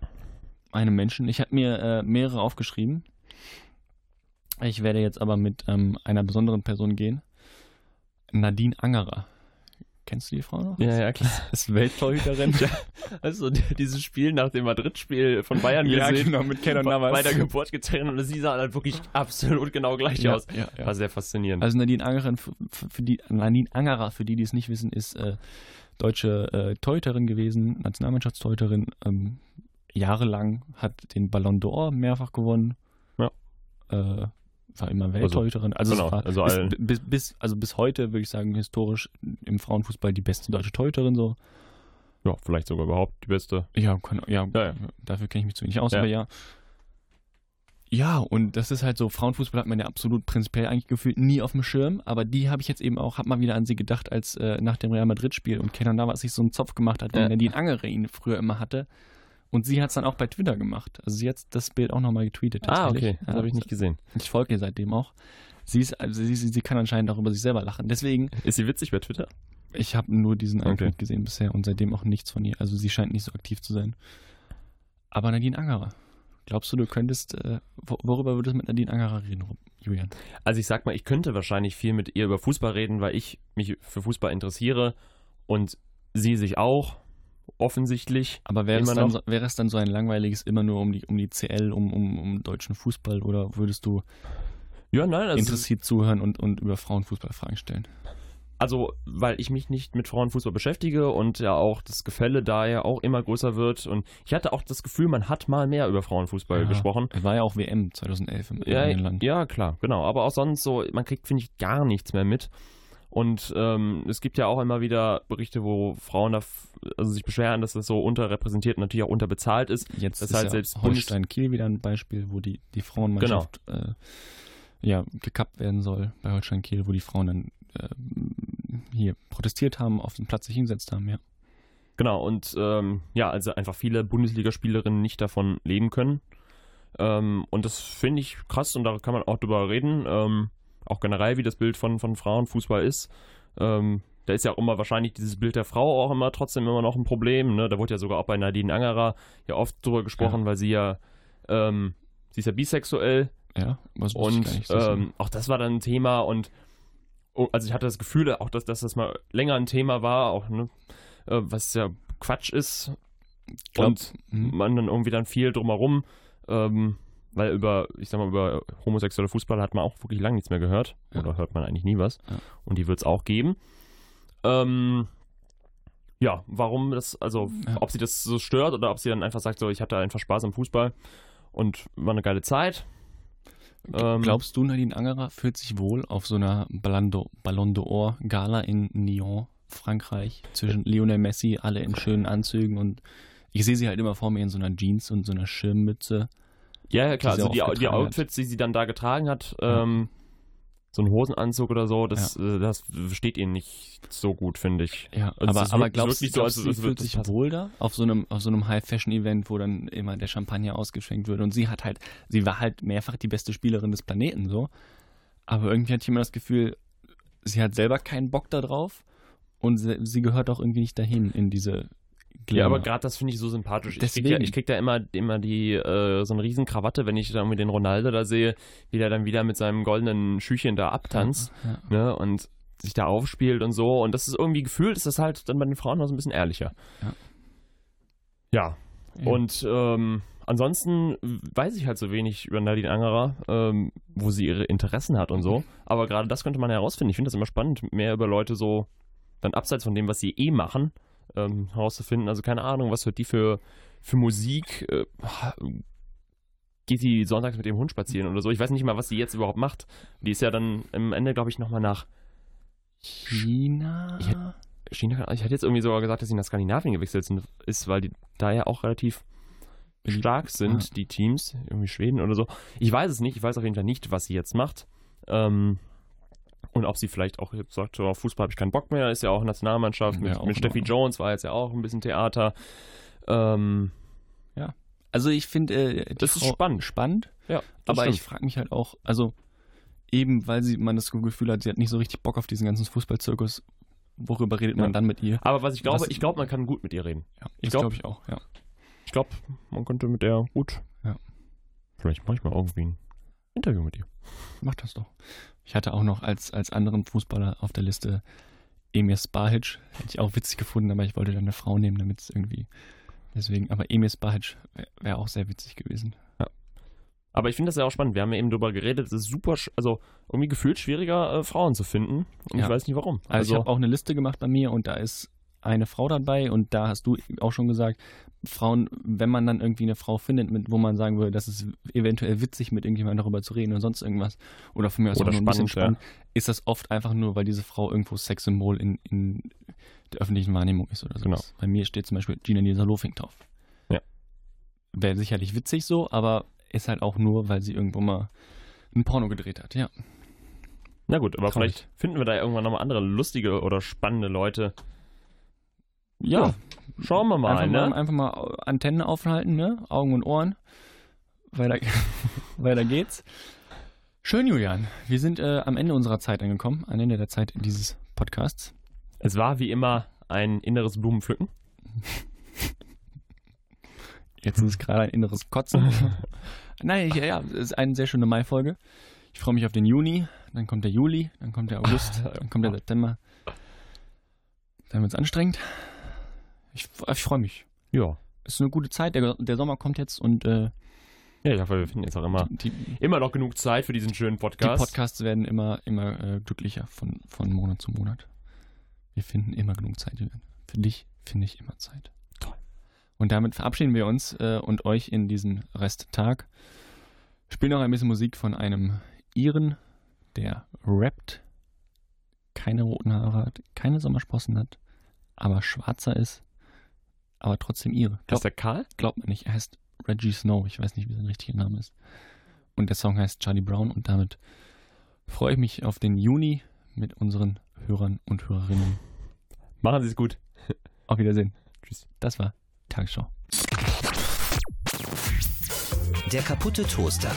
Speaker 3: einem Menschen. Ich habe mir äh, mehrere aufgeschrieben. Ich werde jetzt aber mit ähm, einer besonderen Person gehen. Nadine Angerer. Kennst du die Frau noch?
Speaker 2: Ja, ja, klar.
Speaker 3: Ist Welttorhüterin.
Speaker 2: Also dieses Spiel nach dem Madrid-Spiel von Bayern
Speaker 3: Ja,
Speaker 2: gesehen.
Speaker 3: genau, mit Kenan Navas.
Speaker 2: Bei der Geburt getrennt und sie sah halt wirklich absolut genau gleich
Speaker 3: ja,
Speaker 2: aus.
Speaker 3: ja, ja.
Speaker 2: War sehr faszinierend.
Speaker 3: Also Nadine Angerer, für, für die, Nadine Angerer, für die, die es nicht wissen, ist äh, deutsche äh, Torhüterin gewesen, Nationalmannschaftstorhüterin. Ähm, jahrelang hat den Ballon d'Or mehrfach gewonnen.
Speaker 2: Ja.
Speaker 3: Äh, war immer Welttorhüterin. Also,
Speaker 2: genau,
Speaker 3: war
Speaker 2: also
Speaker 3: bis,
Speaker 2: allen-
Speaker 3: bis, bis, also bis heute würde ich sagen, historisch im Frauenfußball die beste deutsche Torhüterin so.
Speaker 2: ja, vielleicht sogar überhaupt die beste.
Speaker 3: Ja, kann, ja,
Speaker 2: Ja, ja.
Speaker 3: dafür kenne ich mich zu wenig aus,
Speaker 2: Ja.
Speaker 3: aber ja. Ja, und das ist halt so, Frauenfußball hat man ja absolut prinzipiell eigentlich gefühlt nie auf dem Schirm, aber die habe ich jetzt eben auch, hab mal wieder an sie gedacht, als äh, nach dem Real Madrid-Spiel und Kenan Navas sich so einen Zopf gemacht hat, wenn
Speaker 2: Ja.
Speaker 3: die einen Angere ihn früher immer hatte. Und sie hat es dann auch bei Twitter gemacht. Also sie hat das Bild auch nochmal getweetet.
Speaker 2: Ah, okay. Das habe ich nicht gesehen.
Speaker 3: Ich folge ihr seitdem auch. Sie, ist, also sie, sie, sie kann anscheinend auch über sich selber lachen. Deswegen,
Speaker 2: Ist sie witzig bei Twitter?
Speaker 3: ich habe nur diesen einen
Speaker 2: Okay.
Speaker 3: Gesehen bisher und seitdem auch nichts von ihr. Also sie scheint nicht so aktiv zu sein. Aber Nadine Angerer. Glaubst du, du könntest, äh, wo- worüber würdest du mit Nadine Angerer reden, Julian?
Speaker 2: Also ich sag mal, ich könnte wahrscheinlich viel mit ihr über Fußball reden, weil ich mich für Fußball interessiere und sie sich auch, offensichtlich.
Speaker 3: Aber wäre es, dann
Speaker 2: noch?
Speaker 3: so, wäre es dann so ein langweiliges immer nur um die, um die CL, um, um, um deutschen Fußball oder würdest du
Speaker 2: Ja, nein, also,
Speaker 3: interessiert zuhören und, und über Frauenfußball Fragen stellen?
Speaker 2: also weil ich mich nicht mit Frauenfußball beschäftige und ja auch das Gefälle da ja auch immer größer wird und ich hatte auch das Gefühl, man hat mal mehr über Frauenfußball
Speaker 3: Ja.
Speaker 2: gesprochen.
Speaker 3: Es war ja auch WM 2011 im
Speaker 2: Ja,
Speaker 3: Land.
Speaker 2: ja, klar, genau. Aber auch sonst so, man kriegt, finde ich, gar nichts mehr mit. Und ähm, es gibt ja auch immer wieder Berichte, wo Frauen da also sich beschweren, dass das so unterrepräsentiert und natürlich auch unterbezahlt ist.
Speaker 3: Jetzt
Speaker 2: Das
Speaker 3: ist
Speaker 2: heißt,
Speaker 3: ja
Speaker 2: selbst
Speaker 3: Holstein Kiel wieder ein Beispiel, wo die, die Frauenmannschaft äh, ja, gekappt werden soll bei Holstein Kiel, wo die Frauen dann äh, hier protestiert haben, auf den Platz sich hingesetzt haben, ja.
Speaker 2: Genau, und ähm, ja, also einfach viele Bundesligaspielerinnen nicht davon leben können. Ähm, und das finde ich krass und da kann man auch drüber reden. Ähm, auch generell, wie das Bild von, von Frauenfußball ist. Ähm, da ist ja auch immer wahrscheinlich dieses Bild der Frau auch immer trotzdem immer noch ein Problem. Ne? Da wurde ja sogar auch bei Nadine Angerer ja oft drüber gesprochen, weil sie ja, ähm, sie ist ja bisexuell
Speaker 3: Ja, was
Speaker 2: und
Speaker 3: ist-
Speaker 2: ähm, auch das war dann ein Thema und oh, also ich hatte das Gefühl, auch dass, dass das mal länger ein Thema war, auch ne, äh, was ja Quatsch ist
Speaker 3: glaub,
Speaker 2: und
Speaker 3: hm.
Speaker 2: man dann irgendwie dann viel drumherum, ähm, weil über, ich sag mal, über homosexuelle Fußball hat man auch wirklich lange nichts mehr gehört
Speaker 3: Ja.
Speaker 2: oder hört man eigentlich nie was
Speaker 3: Ja.
Speaker 2: und die wird es auch geben. Ähm, ja, warum das, also
Speaker 3: Ja.
Speaker 2: ob sie das so stört oder ob sie dann einfach sagt, so ich hatte einfach Spaß am Fußball und war eine geile Zeit. Ähm,
Speaker 3: Glaubst du, Nadine Angerer fühlt sich wohl auf so einer Ballon d'Or- Ballon d'Or Gala in Lyon, Frankreich, zwischen Lionel Messi, alle in schönen Anzügen und ich sehe sie halt immer vor mir in so einer Jeans und so einer Schirmmütze.
Speaker 2: Ja, ja klar. Also die, die
Speaker 3: hat.
Speaker 2: Outfits, die sie dann da getragen hat,
Speaker 3: Ja.
Speaker 2: ähm, so ein Hosenanzug oder so, das, äh, das steht ihnen nicht so gut, finde ich.
Speaker 3: Ja,
Speaker 2: Also
Speaker 3: aber, aber glaubst,
Speaker 2: wirklich so,
Speaker 3: glaubst
Speaker 2: als-
Speaker 3: du,
Speaker 2: als
Speaker 3: sie fühlt sich
Speaker 2: passen.
Speaker 3: wohl da auf so einem, auf so einem High-Fashion-Event, wo dann immer der Champagner ausgeschenkt wird und sie hat halt, sie war halt mehrfach die beste Spielerin des Planeten so, aber irgendwie hatte ich immer das Gefühl, sie hat selber keinen Bock da drauf und sie, sie gehört auch irgendwie nicht dahin in diese
Speaker 2: Ja, aber
Speaker 3: Glamour.
Speaker 2: gerade das finde ich so sympathisch. Ich krieg,
Speaker 3: Deswegen.
Speaker 2: ja, ich krieg da immer, immer die, äh, so eine riesen Krawatte, wenn ich da irgendwie den Ronaldo da sehe, wie der dann wieder mit seinem goldenen Schüchchen da abtanzt,
Speaker 3: Ja,
Speaker 2: ne, und sich da aufspielt und so. Und das ist irgendwie gefühlt, ist das halt dann bei den Frauen noch so ein bisschen ehrlicher.
Speaker 3: Ja.
Speaker 2: Ja,
Speaker 3: ja.
Speaker 2: Und ähm, ansonsten weiß ich halt so wenig über Nadine Angerer, ähm, wo sie ihre Interessen hat und so. Aber gerade das könnte man herausfinden. Ich finde das immer spannend, mehr über Leute so dann abseits von dem, was sie eh machen, ähm, herauszufinden. Also keine Ahnung, was hört die für, für Musik? Äh, geht die sonntags mit dem Hund spazieren oder so? Ich weiß nicht mal, was sie jetzt überhaupt macht. Die ist ja dann am Ende, glaube ich, nochmal nach
Speaker 3: China?
Speaker 2: Ich China. Ich hatte jetzt irgendwie sogar gesagt, dass sie nach Skandinavien gewechselt sind, ist, weil die da ja auch relativ stark sind,
Speaker 3: Ja.
Speaker 2: die Teams, irgendwie Schweden oder so. Ich weiß es nicht, ich weiß auf jeden Fall nicht, was sie jetzt macht. Ähm, und ob sie vielleicht auch jetzt sagt, so, auf Fußball habe ich keinen Bock mehr, ist ja auch Nationalmannschaft.
Speaker 3: Ja,
Speaker 2: mit
Speaker 3: auch
Speaker 2: mit
Speaker 3: in
Speaker 2: Steffi. Jones war jetzt ja auch ein bisschen Theater. Ähm,
Speaker 3: Also ich finde, äh,
Speaker 2: Das ist
Speaker 3: Frau
Speaker 2: spannend.
Speaker 3: spannend,
Speaker 2: ja,
Speaker 3: aber
Speaker 2: stimmt.
Speaker 3: ich frage mich halt auch, also eben weil sie man das Gefühl hat, sie hat nicht so richtig Bock auf diesen ganzen Fußballzirkus, worüber redet
Speaker 2: Ja.
Speaker 3: man dann mit ihr?
Speaker 2: aber was ich glaube,
Speaker 3: was-
Speaker 2: ich glaube, man kann gut mit ihr reden.
Speaker 3: Ja,
Speaker 2: Ich
Speaker 3: das
Speaker 2: glaub-
Speaker 3: glaube ich auch, ja.
Speaker 2: Ich glaube, man könnte mit der gut.
Speaker 3: Ja.
Speaker 2: Vielleicht mache ich mal irgendwie ein Interview mit ihr.
Speaker 3: Mach das doch. Ich hatte auch noch als, als anderen Fußballer auf der Liste Emir Spahic. Hätte ich auch witzig gefunden, aber ich wollte dann eine Frau nehmen, damit es irgendwie. Deswegen, aber Emir Spahic wäre wär auch sehr witzig gewesen.
Speaker 2: Aber ich finde das ja auch spannend. Wir haben ja eben drüber geredet, es ist super, also irgendwie gefühlt schwieriger, äh, Frauen zu finden. Und
Speaker 3: Ja.
Speaker 2: ich weiß nicht warum.
Speaker 3: Also, ich habe auch eine Liste gemacht bei mir und da ist eine Frau dabei und da hast du auch schon gesagt, Frauen, wenn man dann irgendwie eine Frau findet, mit, wo man sagen würde, das ist eventuell witzig, mit irgendjemandem darüber zu reden oder sonst irgendwas, oder von mir aus
Speaker 2: Oder
Speaker 3: auch nur ein bisschen
Speaker 2: spannend,
Speaker 3: spannend, ist das oft einfach nur, weil diese Frau irgendwo Sexsymbol in, in der öffentlichen Wahrnehmung ist oder so.
Speaker 2: Genau.
Speaker 3: Bei mir steht zum Beispiel Gina Lisa Lofing drauf.
Speaker 2: Ja.
Speaker 3: Wäre sicherlich witzig so, aber ist halt auch nur, weil sie irgendwo mal ein Porno gedreht hat, ja.
Speaker 2: Na gut, aber
Speaker 3: Traurig.
Speaker 2: vielleicht finden wir da irgendwann nochmal andere lustige oder spannende Leute.
Speaker 3: Ja,
Speaker 2: Schauen wir mal,
Speaker 3: einfach,
Speaker 2: ne?
Speaker 3: mal einfach mal Antennen aufhalten, ne? Augen und Ohren. Weiter, weiter geht's. Schön, Julian. Wir sind äh, am Ende unserer Zeit angekommen, am Ende der Zeit dieses Podcasts.
Speaker 2: Es war wie immer ein inneres Blumenpflücken.
Speaker 3: Jetzt ist es gerade ein inneres Kotzen. Nein, ja, ja, es ist eine sehr schöne Mai-Folge. Ich freue mich auf den Juni, dann kommt der Juli, dann kommt der August, dann kommt der September. Dann wird es anstrengend. Ich, ich freue mich.
Speaker 2: Ja.
Speaker 3: Es ist eine gute Zeit, der, der Sommer kommt jetzt und äh,
Speaker 2: Ja, ich hoffe, wir finden jetzt auch immer,
Speaker 3: die,
Speaker 2: immer noch genug Zeit für diesen schönen
Speaker 3: die
Speaker 2: Podcast.
Speaker 3: Podcasts werden immer, immer äh, glücklicher von, von Monat zu Monat. Wir finden immer genug Zeit. Julian. Für dich finde ich immer Zeit.
Speaker 2: Toll.
Speaker 3: Und damit verabschieden wir uns äh, und euch in diesen Resttag. Spielen noch ein bisschen Musik von einem Iren, der rappt, keine roten Haare hat, keine Sommersprossen hat, aber schwarzer ist, aber trotzdem Ire.
Speaker 2: ist
Speaker 3: Glaubt
Speaker 2: der Karl?
Speaker 3: glaubt man nicht. Er heißt Reggie Snow. Ich weiß nicht, wie sein richtiger Name ist. Und der Song heißt Charlie Brown. Und damit freue ich mich auf den Juni mit unseren Hörern und Hörerinnen.
Speaker 2: Machen Sie es gut.
Speaker 3: Auf Wiedersehen.
Speaker 2: Tschüss.
Speaker 3: Das war Tagesschau.
Speaker 1: Der kaputte Toaster.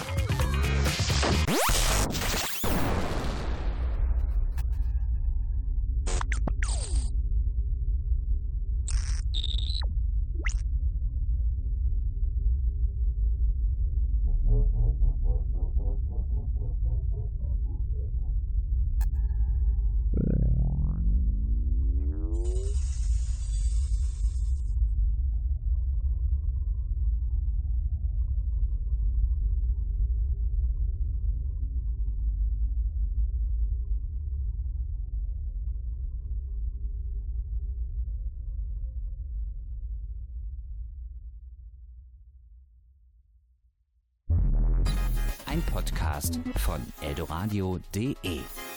Speaker 1: Von eldoradio.de